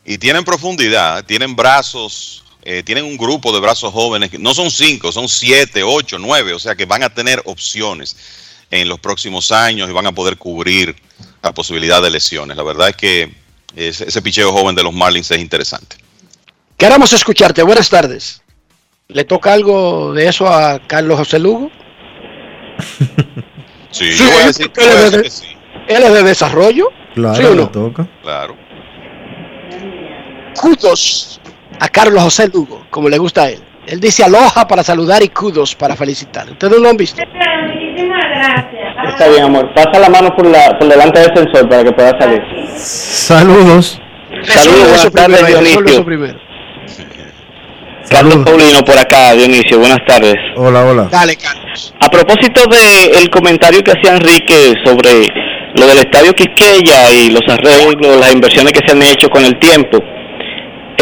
Y tienen profundidad, tienen brazos, eh, tienen un grupo de brazos jóvenes, que no son cinco, son siete, ocho, nueve, o sea que van a tener opciones en los próximos años y van a poder cubrir la posibilidad de lesiones. La verdad es que ese, ese picheo joven de los Marlins es interesante. Queremos escucharte. Buenas tardes. ¿Le toca algo de eso a Carlos José Lugo? Sí, Sí, yo voy a decir, él voy a es decir de- que sí, Él es de desarrollo. Claro, ¿Sí o le toca. claro. Kudos a Carlos José Lugo, como le gusta a él. Él dice aloha para saludar y kudos para felicitar. ¿Ustedes lo han visto? Muchísimas gracias. Está bien, amor. Pasa la mano por, la, por delante del sensor para que pueda salir. Saludos. Saludos, buenas tardes, Dionisio. Carlos Paulino por acá, Dionisio. Buenas tardes. Hola, hola. Dale, Carlos. A propósito del comentario que hacía Enrique sobre lo del estadio Quisqueya y los arreglos, las inversiones que se han hecho con el tiempo.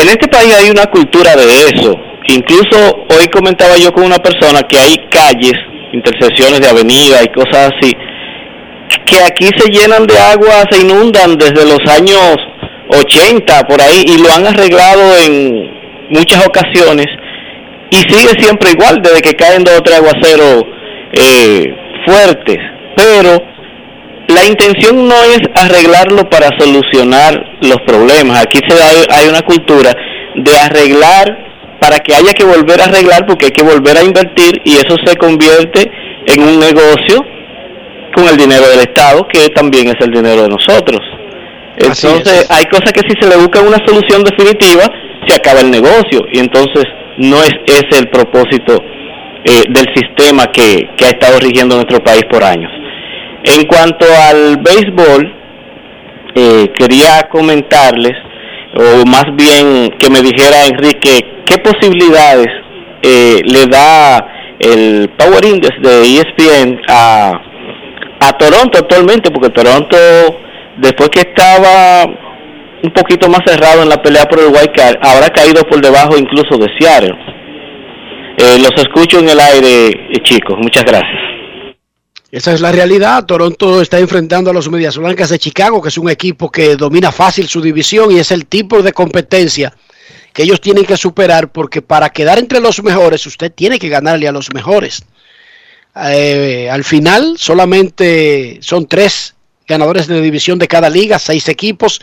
En este país hay una cultura de eso. Incluso hoy comentaba yo con una persona que hay calles, intersecciones de avenida y cosas así, que aquí se llenan de agua, se inundan desde los años 80 por ahí y lo han arreglado en muchas ocasiones y sigue siempre igual desde que caen dos o tres aguaceros eh, fuertes. Pero la intención no es arreglarlo para solucionar los problemas. Aquí se da, hay una cultura de arreglar para que haya que volver a arreglar porque hay que volver a invertir y eso se convierte en un negocio con el dinero del Estado que también es el dinero de nosotros. Entonces hay cosas que si se le busca una solución definitiva se acaba el negocio y entonces no es ese el propósito eh, del sistema que, que ha estado rigiendo nuestro país por años. En cuanto al béisbol, eh, quería comentarles, o más bien que me dijera Enrique, qué posibilidades eh, le da el Power Index de ESPN a, a Toronto actualmente, porque Toronto, después que estaba un poquito más cerrado en la pelea por el White Card, ahora ha caído por debajo incluso de Seattle. Eh, los escucho en el aire, chicos. Muchas gracias. Esa es la realidad. Toronto está enfrentando a los Medias Blancas de Chicago, que es un equipo que domina fácil su división y es el tipo de competencia que ellos tienen que superar porque para quedar entre los mejores usted tiene que ganarle a los mejores. Eh, al final solamente son tres ganadores de división de cada liga, seis equipos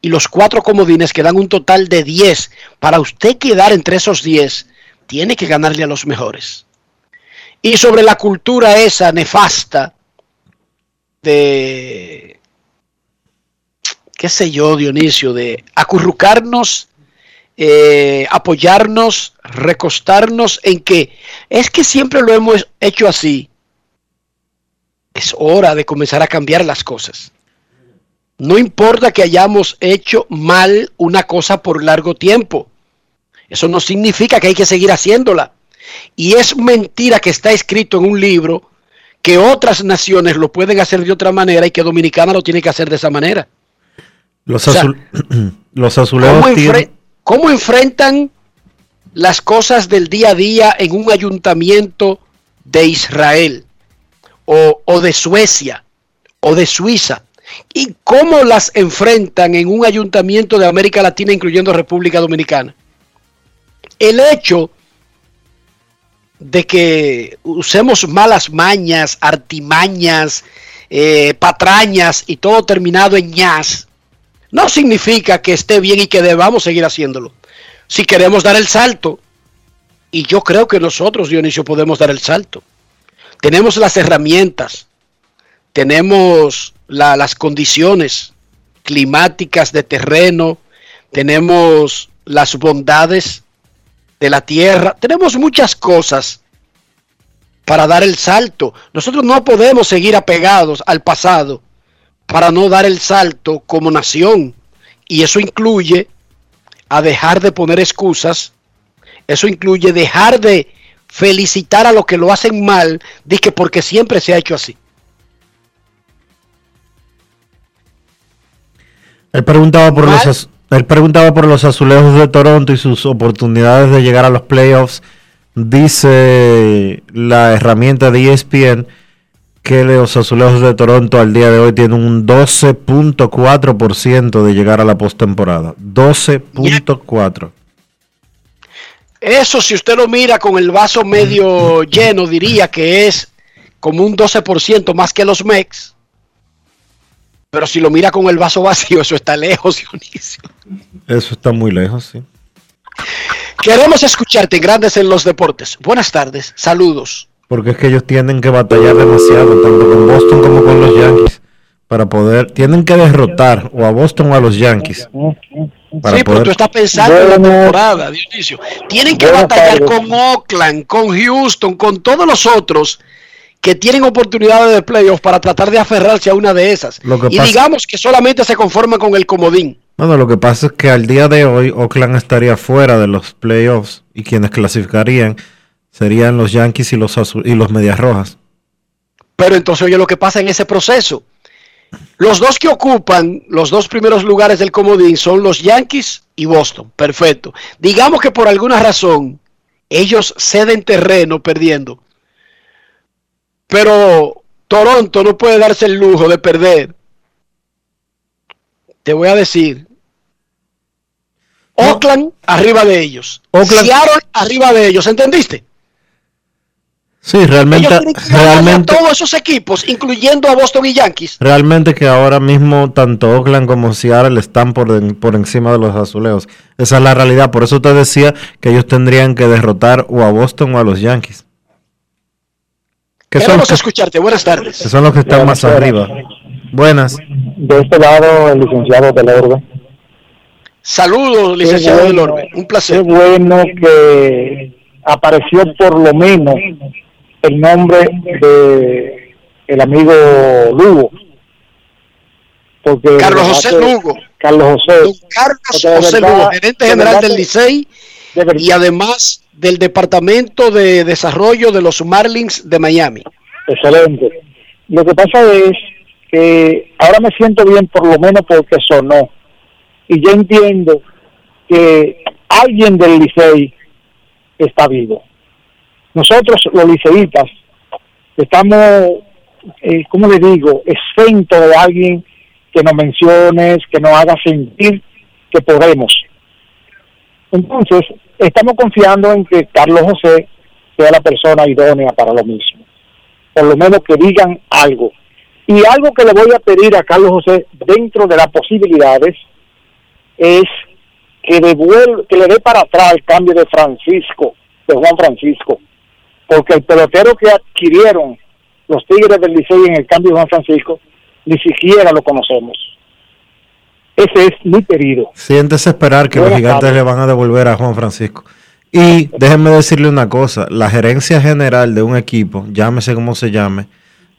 y los cuatro comodines que dan un total de diez. Para usted quedar entre esos diez, tiene que ganarle a los mejores y sobre la cultura esa nefasta de, qué sé yo, Dionisio, de acurrucarnos, eh, apoyarnos, recostarnos en que es que siempre lo hemos hecho así. Es hora de comenzar a cambiar las cosas. No importa que hayamos hecho mal una cosa por largo tiempo. Eso no significa que hay que seguir haciéndola. Y es mentira que está escrito en un libro que otras naciones lo pueden hacer de otra manera y que Dominicana lo tiene que hacer de esa manera. Los, los azulejos ¿cómo, ¿Cómo enfrentan las cosas del día a día en un ayuntamiento de Israel o, o de Suecia o de Suiza? ¿Y cómo las enfrentan en un ayuntamiento de América Latina, incluyendo República Dominicana? El hecho de que usemos malas mañas, artimañas, eh, patrañas y todo terminado en ñas, no significa que esté bien y que debamos seguir haciéndolo. Si queremos dar el salto, y yo creo que nosotros, Dionisio, podemos dar el salto. Tenemos las herramientas, tenemos las condiciones climáticas de terreno, tenemos las bondades de la tierra. Tenemos muchas cosas para dar el salto. Nosotros no podemos seguir apegados al pasado para no dar el salto como nación. Y eso incluye a dejar de poner excusas. Eso incluye dejar de felicitar a los que lo hacen mal, de que porque siempre se ha hecho así. Él preguntaba por los él preguntaba por los azulejos de Toronto y sus oportunidades de llegar a los playoffs. Dice la herramienta de ESPN que los azulejos de Toronto al día de hoy tienen un 12.4% de llegar a la postemporada. 12.4. Eso si usted lo mira con el vaso medio lleno, diría que es como un 12% más que los Mex. Pero si lo mira con el vaso vacío, eso está lejos, Dionisio. Eso está muy lejos, sí. Queremos escucharte Grandes en los Deportes. Buenas tardes, saludos. Porque es que ellos tienen que batallar demasiado, tanto con Boston como con los Yankees, para poder, tienen que derrotar o a Boston o a los Yankees. sí, pero tú estás pensando en la temporada, Dionisio. Tienen que batallar con Oakland, con Houston, con todos los otros que tienen oportunidades de playoffs para tratar de aferrarse a una de esas. Lo que y pasa- digamos que solamente se conforman con el comodín. Bueno, lo que pasa es que al día de hoy Oakland estaría fuera de los playoffs y quienes clasificarían serían los Yankees y los, Azul- y los Medias Rojas. Pero entonces oye lo que pasa en ese proceso. Los dos que ocupan los dos primeros lugares del comodín son los Yankees y Boston. Perfecto. Digamos que por alguna razón ellos ceden terreno perdiendo. Pero Toronto no puede darse el lujo de perder. Te voy a decir. Oakland arriba de ellos. Oakland- Seattle arriba de ellos. ¿Entendiste? Sí, realmente, a realmente, todos esos equipos, incluyendo a Boston y Yankees. realmente que ahora mismo tanto Oakland como Seattle están por, en- por encima de los azulejos. Esa es la realidad. Por eso te decía que ellos tendrían que derrotar o a Boston o a los Yankees. Que son, Queremos que, escucharte. Buenas tardes. que son los que están más arriba. Buenas. De este lado, el licenciado del Orbe. Saludos, licenciado del Orbe. Un placer. Qué bueno que apareció por lo menos el nombre de el amigo Lugo. Porque Carlos de José Lugo. Carlos José. Carlos de José verdad- Lugo, gerente de general verdad del Licey y además del Departamento de Desarrollo de los Marlins de Miami. Excelente. Lo que pasa es que ahora me siento bien por lo menos porque sonó. Y yo entiendo que alguien del Licey está vivo. Nosotros los liceístas estamos, eh, ¿cómo le digo?, exentos de alguien que nos menciones, que nos haga sentir que podemos. Entonces, estamos confiando en que Carlos José sea la persona idónea para lo mismo. Por lo menos que digan algo. Y algo que le voy a pedir a Carlos José dentro de las posibilidades es que, que le dé para atrás el cambio de Francisco, de Juan Francisco. Porque el pelotero que adquirieron los Tigres del Licey en el cambio de Juan Francisco, ni siquiera lo conocemos. Ese es mi pedido. Siéntese esperar que los gigantes le van a devolver a Juan Francisco. Y déjenme decirle una cosa, la gerencia general de un equipo, llámese como se llame,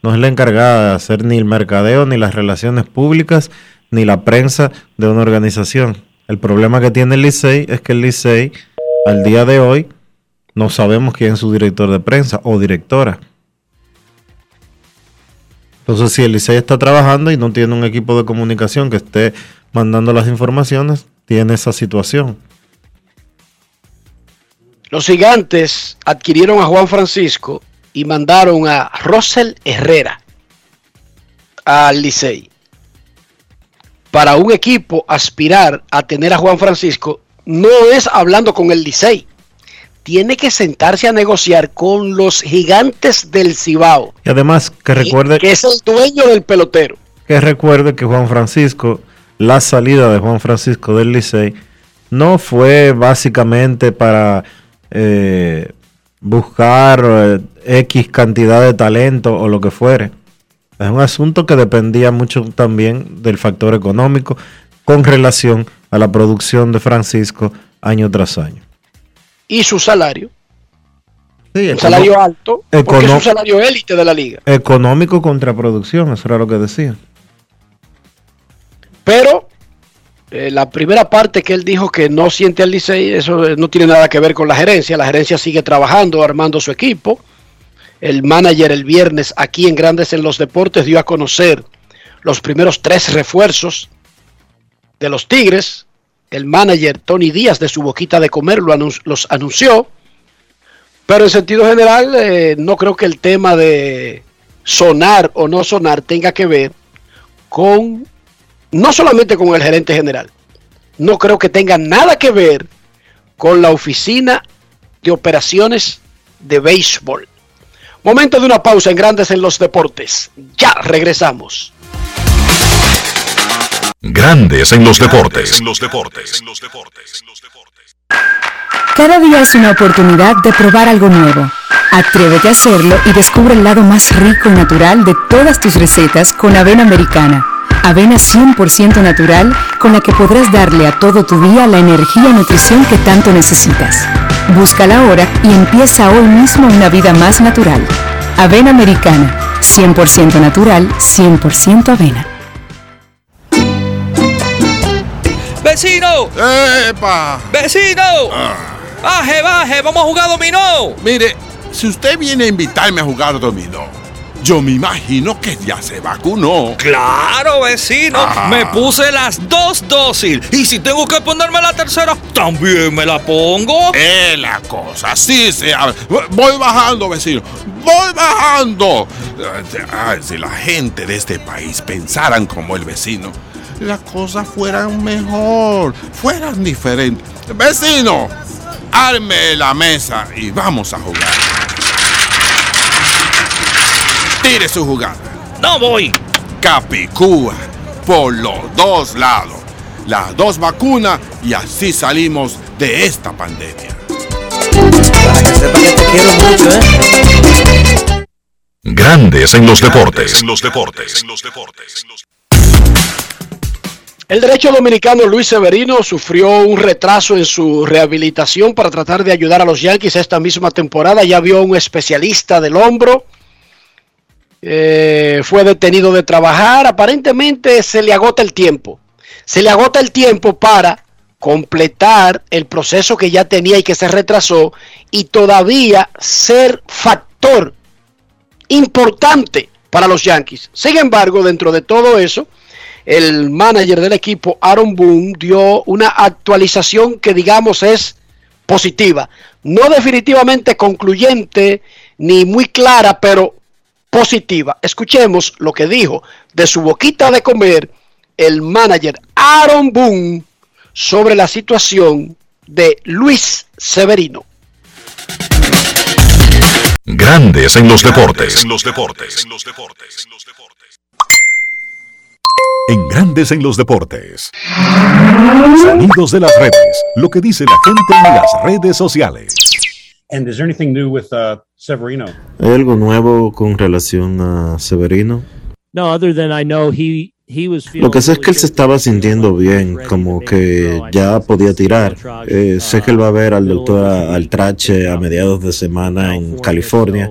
no es la encargada de hacer ni el mercadeo, ni las relaciones públicas, ni la prensa de una organización. El problema que tiene el Licey es que el Licey, al día de hoy, no sabemos quién es su director de prensa o directora. Entonces, si el Licey está trabajando y no tiene un equipo de comunicación que esté mandando las informaciones, tiene esa situación. Los gigantes adquirieron a Juan Francisco y mandaron a Rosel Herrera al Licey. Para un equipo aspirar a tener a Juan Francisco no es hablando con el Licey. Tiene que sentarse a negociar con los gigantes del Cibao, Y además, que recuerde que es el dueño del pelotero. que recuerde que Juan Francisco, la salida de Juan Francisco del Licey, no fue básicamente para eh, buscar eh, X cantidad de talento o lo que fuere. Es un asunto que dependía mucho también del factor económico con relación a la producción de Francisco año tras año. Y su salario. Sí, Un salario alto, porque es econo- un salario élite de la liga. Económico contra producción, eso era lo que decía. Pero eh, la primera parte que él dijo que no siente al Licey, eso eh, no tiene nada que ver con la gerencia. La gerencia sigue trabajando, armando su equipo. El manager el viernes aquí en Grandes en los Deportes dio a conocer los primeros tres refuerzos de los Tigres. El manager Tony Díaz de su boquita de comer lo los anunció. Pero en sentido general, eh, no creo que el tema de sonar o no sonar tenga que ver con no solamente con el gerente general, no creo que tenga nada que ver con la oficina de operaciones de béisbol. Momento de una pausa en Grandes en los Deportes. Ya regresamos. Grandes en los deportes. Cada día es una oportunidad de probar algo nuevo. Atrévete a hacerlo y descubre el lado más rico y natural de todas tus recetas con avena americana. Avena 100% natural con la que podrás darle a todo tu día la energía y nutrición que tanto necesitas. Búscala ahora y empieza hoy mismo una vida más natural. Avena Americana, 100% natural, 100% avena. ¡Vecino! ¡Epa! ¡Vecino! ¡Baje, baje! ¡Vamos a jugar dominó! Mire, si usted viene a invitarme a jugar dominó, yo me imagino que ya se vacunó. ¡Claro, vecino! Ah. Me puse las dos dosis. Y si tengo que ponerme la tercera, también me la pongo. Es la cosa, así se habla. Voy bajando, vecino. Voy bajando. Ay, si la gente de este país pensaran como el vecino, las cosas fueran mejor, fueran diferentes. Vecino, arme la mesa y vamos a jugar. Tire su jugada. No voy. Capicúa, por los dos lados. Las dos vacunas y así salimos de esta pandemia. Grandes en los deportes. En los deportes. El derecho dominicano Luis Severino sufrió un retraso en su rehabilitación para tratar de ayudar a los Yankees esta misma temporada. Ya vio un especialista del hombro. Eh, fue detenido de trabajar. Aparentemente se le agota el tiempo. Se le agota el tiempo para completar el proceso que ya tenía y que se retrasó y todavía ser factor importante para los Yankees. Sin embargo, dentro de todo eso, el manager del equipo, Aaron Boone, dio una actualización que digamos es positiva. No definitivamente concluyente ni muy clara, pero positiva. Escuchemos lo que dijo de su boquita de comer el manager Aaron Boone sobre la situación de Luis Severino. Grandes en los deportes. En los deportes. En Grandes en los deportes. Sonidos de las redes. Lo que dice la gente en las redes sociales. And is there anything new with uh, Severino? ¿Hay algo nuevo con relación a Severino? No, other than I know he he was feeling Lo que sé es que él se estaba sintiendo bien, como que ya podía tirar. Eh, sé que él va a ver al doctor Altrache a mediados de semana en California,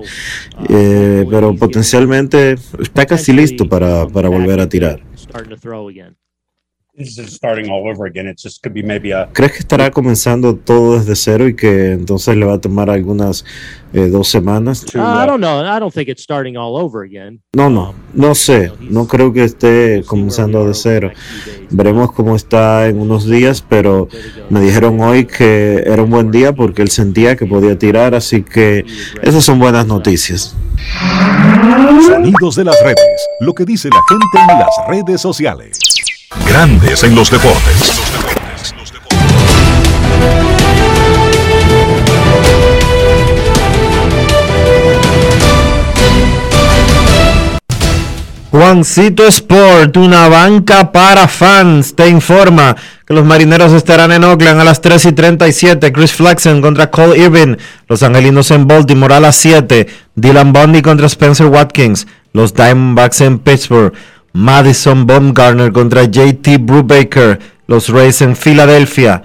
eh, pero potencialmente está casi listo para, para volver a tirar. Starting to throw again. This is starting all over again. It just could be maybe a ¿Crees que estará comenzando todo desde cero y que entonces le va a tomar algunas eh, dos semanas? Uh, I don't know. I don't think it's starting all over again. No, no, no sé. No creo que esté comenzando de cero. Veremos cómo está en unos días, pero me dijeron hoy que era un buen día porque él sentía que podía tirar, así que esas son buenas noticias. Sonidos de las redes. Lo que dice la gente en las redes sociales. Grandes en los deportes. Juancito Sport, una banca para fans, te informa que los marineros estarán en Oakland a las 3 y 37. Chris Flexen contra Cole Irvin. Los angelinos en Baltimore a las 7. Dylan Bundy contra Spencer Watkins. Los Diamondbacks en Pittsburgh. Madison Baumgartner contra JT Brubaker. Los Rays en Filadelfia.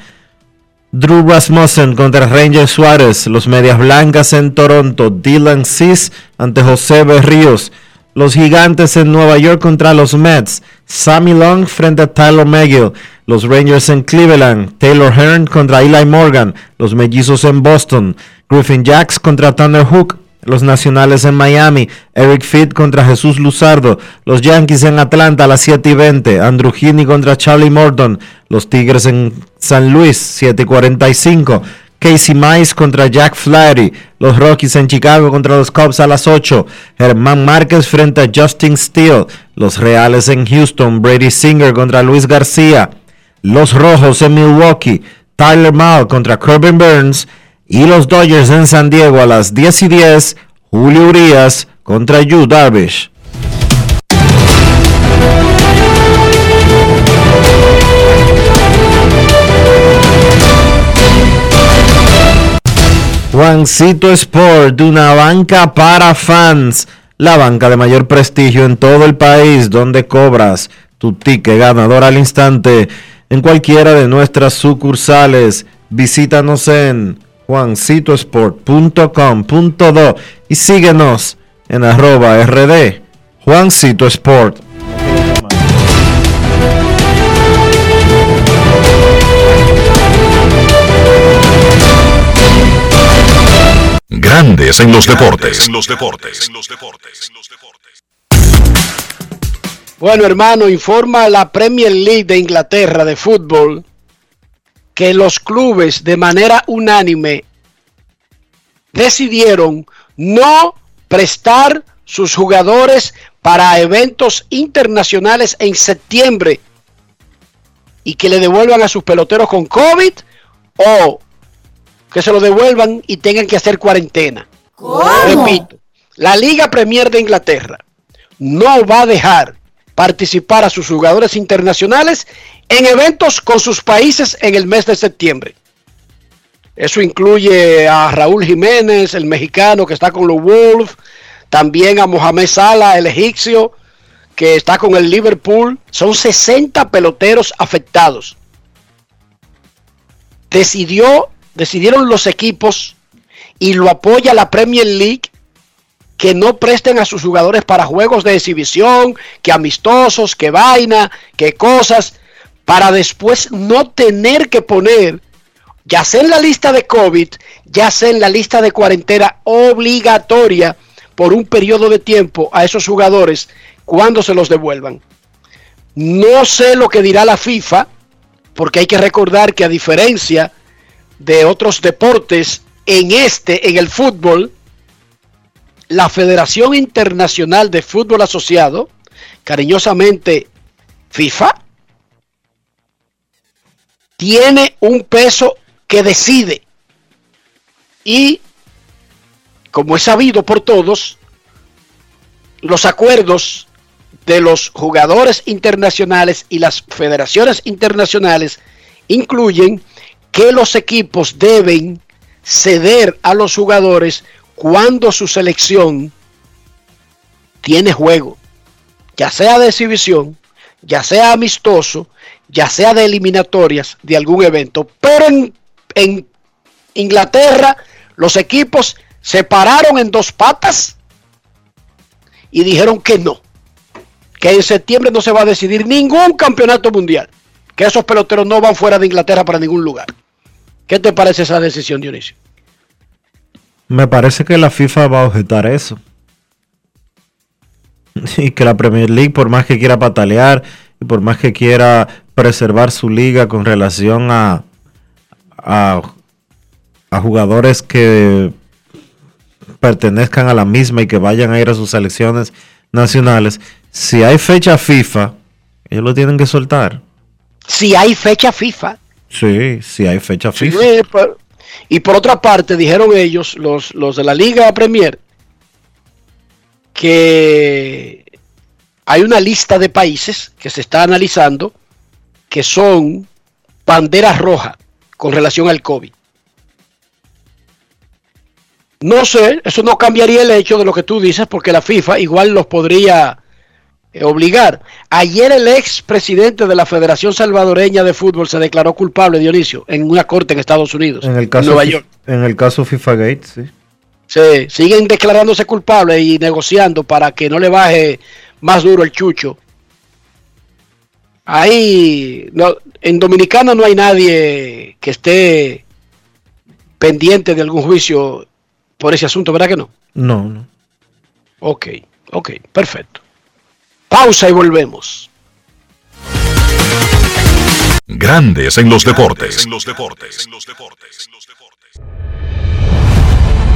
Drew Rasmussen contra Ranger Suárez. Los Medias Blancas en Toronto. Dylan Cis ante José Berríos. Los Gigantes en Nueva York contra los Mets. Sammy Long frente a Tyler McGill. Los Rangers en Cleveland. Taylor Hearn contra Eli Morgan. Los Mellizos en Boston. Griffin Jacks contra Tanner Hook. Los Nacionales en Miami. Eric Fitt contra Jesús Luzardo. Los Yankees en Atlanta a las 7 y 20. Andrew Heaney contra Charlie Morton. Los Tigres en San Luis 7 y 45. Casey Mize contra Jack Flaherty. Los Rockies en Chicago contra los Cubs a las 8. Germán Márquez frente a Justin Steele. Los Reales en Houston. Brady Singer contra Luis García. Los Rojos en Milwaukee. Tyler Mao contra Corbin Burns. Y los Dodgers en San Diego a las 10 y 10. Julio Urias contra Yu Darvish. Juancito Sport, una banca para fans, la banca de mayor prestigio en todo el país, donde cobras tu ticket ganador al instante en cualquiera de nuestras sucursales. Visítanos en juancitosport.com.do y síguenos en arroba rd Juancito Sport. Grandes en los deportes. En los deportes. Bueno, hermano, informa la Premier League de Inglaterra de fútbol que los clubes de manera unánime decidieron no prestar sus jugadores para eventos internacionales en septiembre y que le devuelvan a sus peloteros con COVID o que se lo devuelvan y tengan que hacer cuarentena. Repito, la Liga Premier de Inglaterra no va a dejar participar a sus jugadores internacionales en eventos con sus países en el mes de septiembre. Eso incluye a Raúl Jiménez, el mexicano que está con los Wolves, también a Mohamed Salah, el egipcio, que está con el Liverpool. Son 60 peloteros afectados. Decidió, decidieron los equipos y lo apoya la Premier League que no presten a sus jugadores para juegos de exhibición, que amistosos, que vaina, que cosas, para después no tener que poner, ya sea en la lista de COVID, ya sea en la lista de cuarentena obligatoria por un periodo de tiempo a esos jugadores cuando se los devuelvan. No sé lo que dirá la FIFA, porque hay que recordar que a diferencia de otros deportes, en este, en el fútbol, la Federación Internacional de Fútbol Asociado, cariñosamente FIFA, tiene un peso que decide. Y, como es sabido por todos, los acuerdos de los jugadores internacionales y las federaciones internacionales incluyen que los equipos deben ceder a los jugadores cuando su selección tiene juego, ya sea de exhibición, ya sea amistoso, ya sea de eliminatorias de algún evento. Pero en, en Inglaterra los equipos se pararon en dos patas y dijeron que no, que en septiembre no se va a decidir ningún campeonato mundial, que esos peloteros no van fuera de Inglaterra para ningún lugar. ¿Qué te parece esa decisión, Dionisio? Me parece que la FIFA va a objetar eso. Y que la Premier League, por más que quiera patalear y por más que quiera preservar su liga con relación a, a, a jugadores que pertenezcan a la misma y que vayan a ir a sus selecciones nacionales, si hay fecha FIFA, ellos lo tienen que soltar. Si hay fecha FIFA. Sí, si hay fecha FIFA. Sí, pero- y por otra parte, dijeron ellos, los, los de la Liga Premier, que hay una lista de países que se está analizando que son banderas rojas con relación al COVID. No sé, eso no cambiaría el hecho de lo que tú dices, porque la FIFA igual los podría eh, obligar. Ayer el ex presidente de la Federación Salvadoreña de Fútbol se declaró culpable, Dionisio, en una corte en Estados Unidos, En el caso, Nueva York. en el caso FIFA Gate, sí. Sí, siguen declarándose culpables y negociando para que no le baje más duro el chucho. Ahí, no, en Dominicana no hay nadie que esté pendiente de algún juicio por ese asunto, ¿verdad que no? No, no. Ok, ok, perfecto. Pausa y volvemos. Grandes en los deportes. En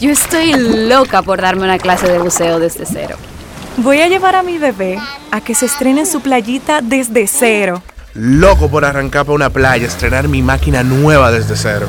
Yo estoy loca por darme una clase de buceo desde cero. Voy a llevar a mi bebé a que se estrene en su playita desde cero. Loco por arrancar para una playa, estrenar mi máquina nueva desde cero.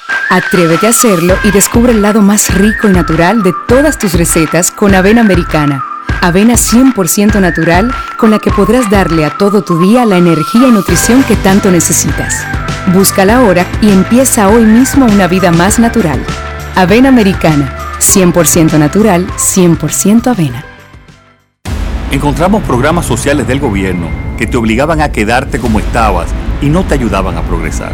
Atrévete a hacerlo y descubre el lado más rico y natural de todas tus recetas con avena americana. Avena 100% natural con la que podrás darle a todo tu día la energía y nutrición que tanto necesitas. Búscala ahora y empieza hoy mismo una vida más natural. Avena americana, 100% natural, 100% avena. Encontramos programas sociales del gobierno que te obligaban a quedarte como estabas y no te ayudaban a progresar.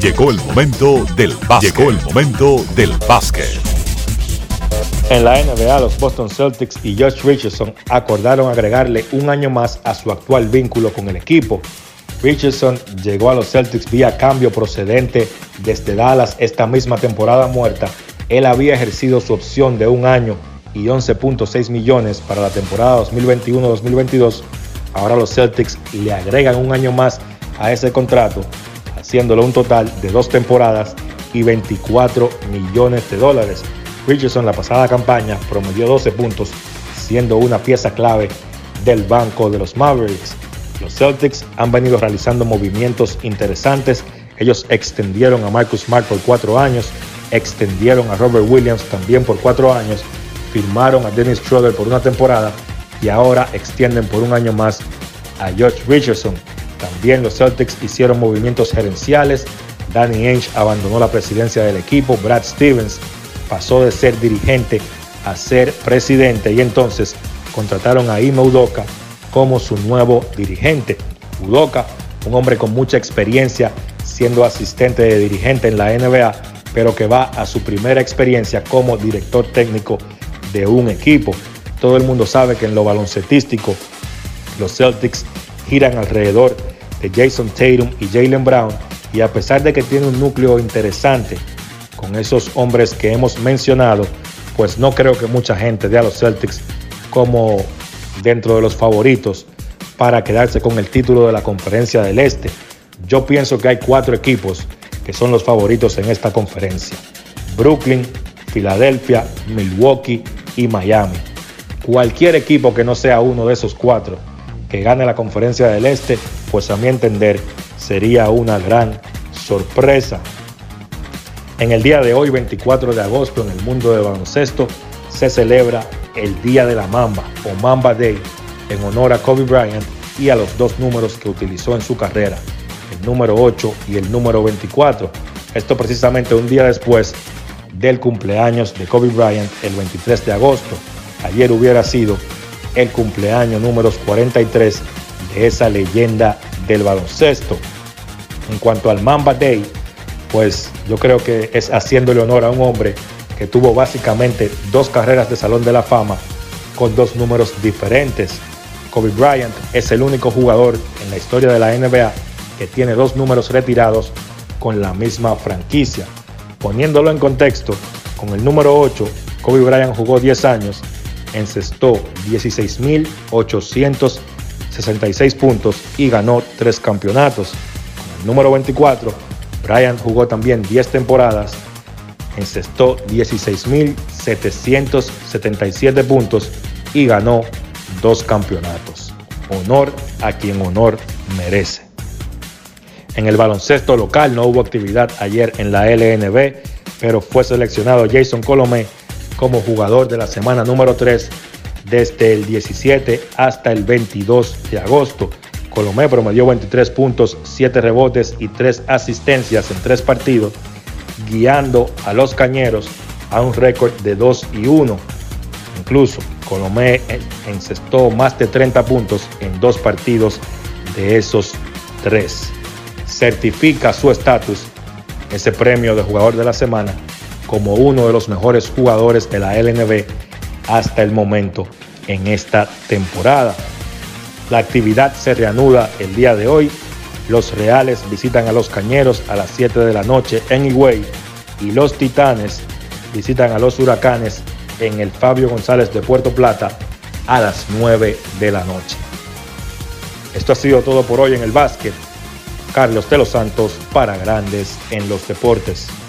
Llegó el momento del básquet. Llegó el momento del básquet. En la NBA, los Boston Celtics y Josh Richardson acordaron agregarle un año más a su actual vínculo con el equipo. Richardson llegó a los Celtics vía cambio procedente desde Dallas esta misma temporada muerta. Él había ejercido su opción de un año y 11.6 millones para la temporada 2021-2022. Ahora los Celtics le agregan un año más a ese contrato, haciéndolo un total de dos temporadas y 24 millones de dólares. Richardson la pasada campaña promedió 12 puntos, siendo una pieza clave del banco de los Mavericks. Los Celtics han venido realizando movimientos interesantes. Ellos extendieron a Marcus Smart por cuatro años, extendieron a Robert Williams también por cuatro años, firmaron a Dennis Schroeder por una temporada y ahora extienden por un año más a George Richardson. También los Celtics hicieron movimientos gerenciales. Danny Ainge abandonó la presidencia del equipo. Brad Stevens pasó de ser dirigente a ser presidente y entonces contrataron a Ime Udoka como su nuevo dirigente. Udoka, un hombre con mucha experiencia siendo asistente de dirigente en la NBA, pero que va a su primera experiencia como director técnico de un equipo. Todo el mundo sabe que en lo baloncetístico los Celtics giran alrededor de Jason Tatum y Jalen Brown y a pesar de que tiene un núcleo interesante con esos hombres que hemos mencionado, pues no creo que mucha gente vea a los Celtics como dentro de los favoritos para quedarse con el título de la conferencia del Este. Yo pienso que hay cuatro equipos que son los favoritos en esta conferencia. Brooklyn, Filadelfia, Milwaukee y Miami. Cualquier equipo que no sea uno de esos cuatro que gane la conferencia del Este, pues a mi entender sería una gran sorpresa. En el día de hoy, 24 de agosto, en el mundo de baloncesto, se celebra el Día de la Mamba o Mamba Day en honor a Kobe Bryant y a los dos números que utilizó en su carrera, el número 8 y el número 24. Esto precisamente un día después del cumpleaños de Kobe Bryant, el 23 de agosto. Ayer hubiera sido el cumpleaños número 43 de esa leyenda del baloncesto. En cuanto al Mamba Day, pues yo creo que es haciéndole honor a un hombre que tuvo básicamente dos carreras de Salón de la Fama con dos números diferentes. Kobe Bryant es el único jugador en la historia de la NBA que tiene dos números retirados con la misma franquicia. Poniéndolo en contexto, con el número 8, Kobe Bryant jugó 10 años, encestó 16.866 puntos y ganó 3 campeonatos. Con el número 24, Bryant jugó también 10 temporadas, encestó 16.777 puntos y ganó 2 campeonatos. Honor a quien honor merece. En el baloncesto local no hubo actividad ayer en la LNB, pero fue seleccionado Jason Colomé como jugador de la semana número 3 desde el 17 hasta el 22 de agosto. Colomé promedió 23 puntos, 7 rebotes y 3 asistencias en 3 partidos, guiando a los cañeros a un récord de 2 y 1. Incluso Colomé encestó más de 30 puntos en dos partidos de esos tres. Certifica su estatus, ese premio de jugador de la semana, como uno de los mejores jugadores de la LNB hasta el momento en esta temporada. La actividad se reanuda el día de hoy. Los Reales visitan a los Cañeros a las 7 de la noche en Higüey y los Titanes visitan a los Huracanes en el Fabio González de Puerto Plata a las 9 de la noche. Esto ha sido todo por hoy en el básquet. Carlos de los Santos para Grandes en los Deportes.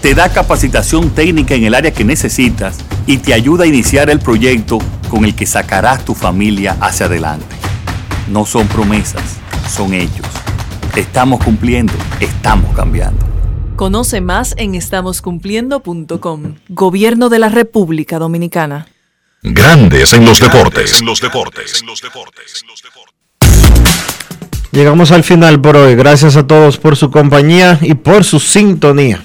te da capacitación técnica en el área que necesitas y te ayuda a iniciar el proyecto con el que sacarás tu familia hacia adelante. No son promesas, son hechos. Estamos cumpliendo, estamos cambiando. Conoce más en estamoscumpliendo.com. Gobierno de la República Dominicana. Grandes en los deportes. los deportes. los deportes. Llegamos al final por hoy. Gracias a todos por su compañía y por su sintonía.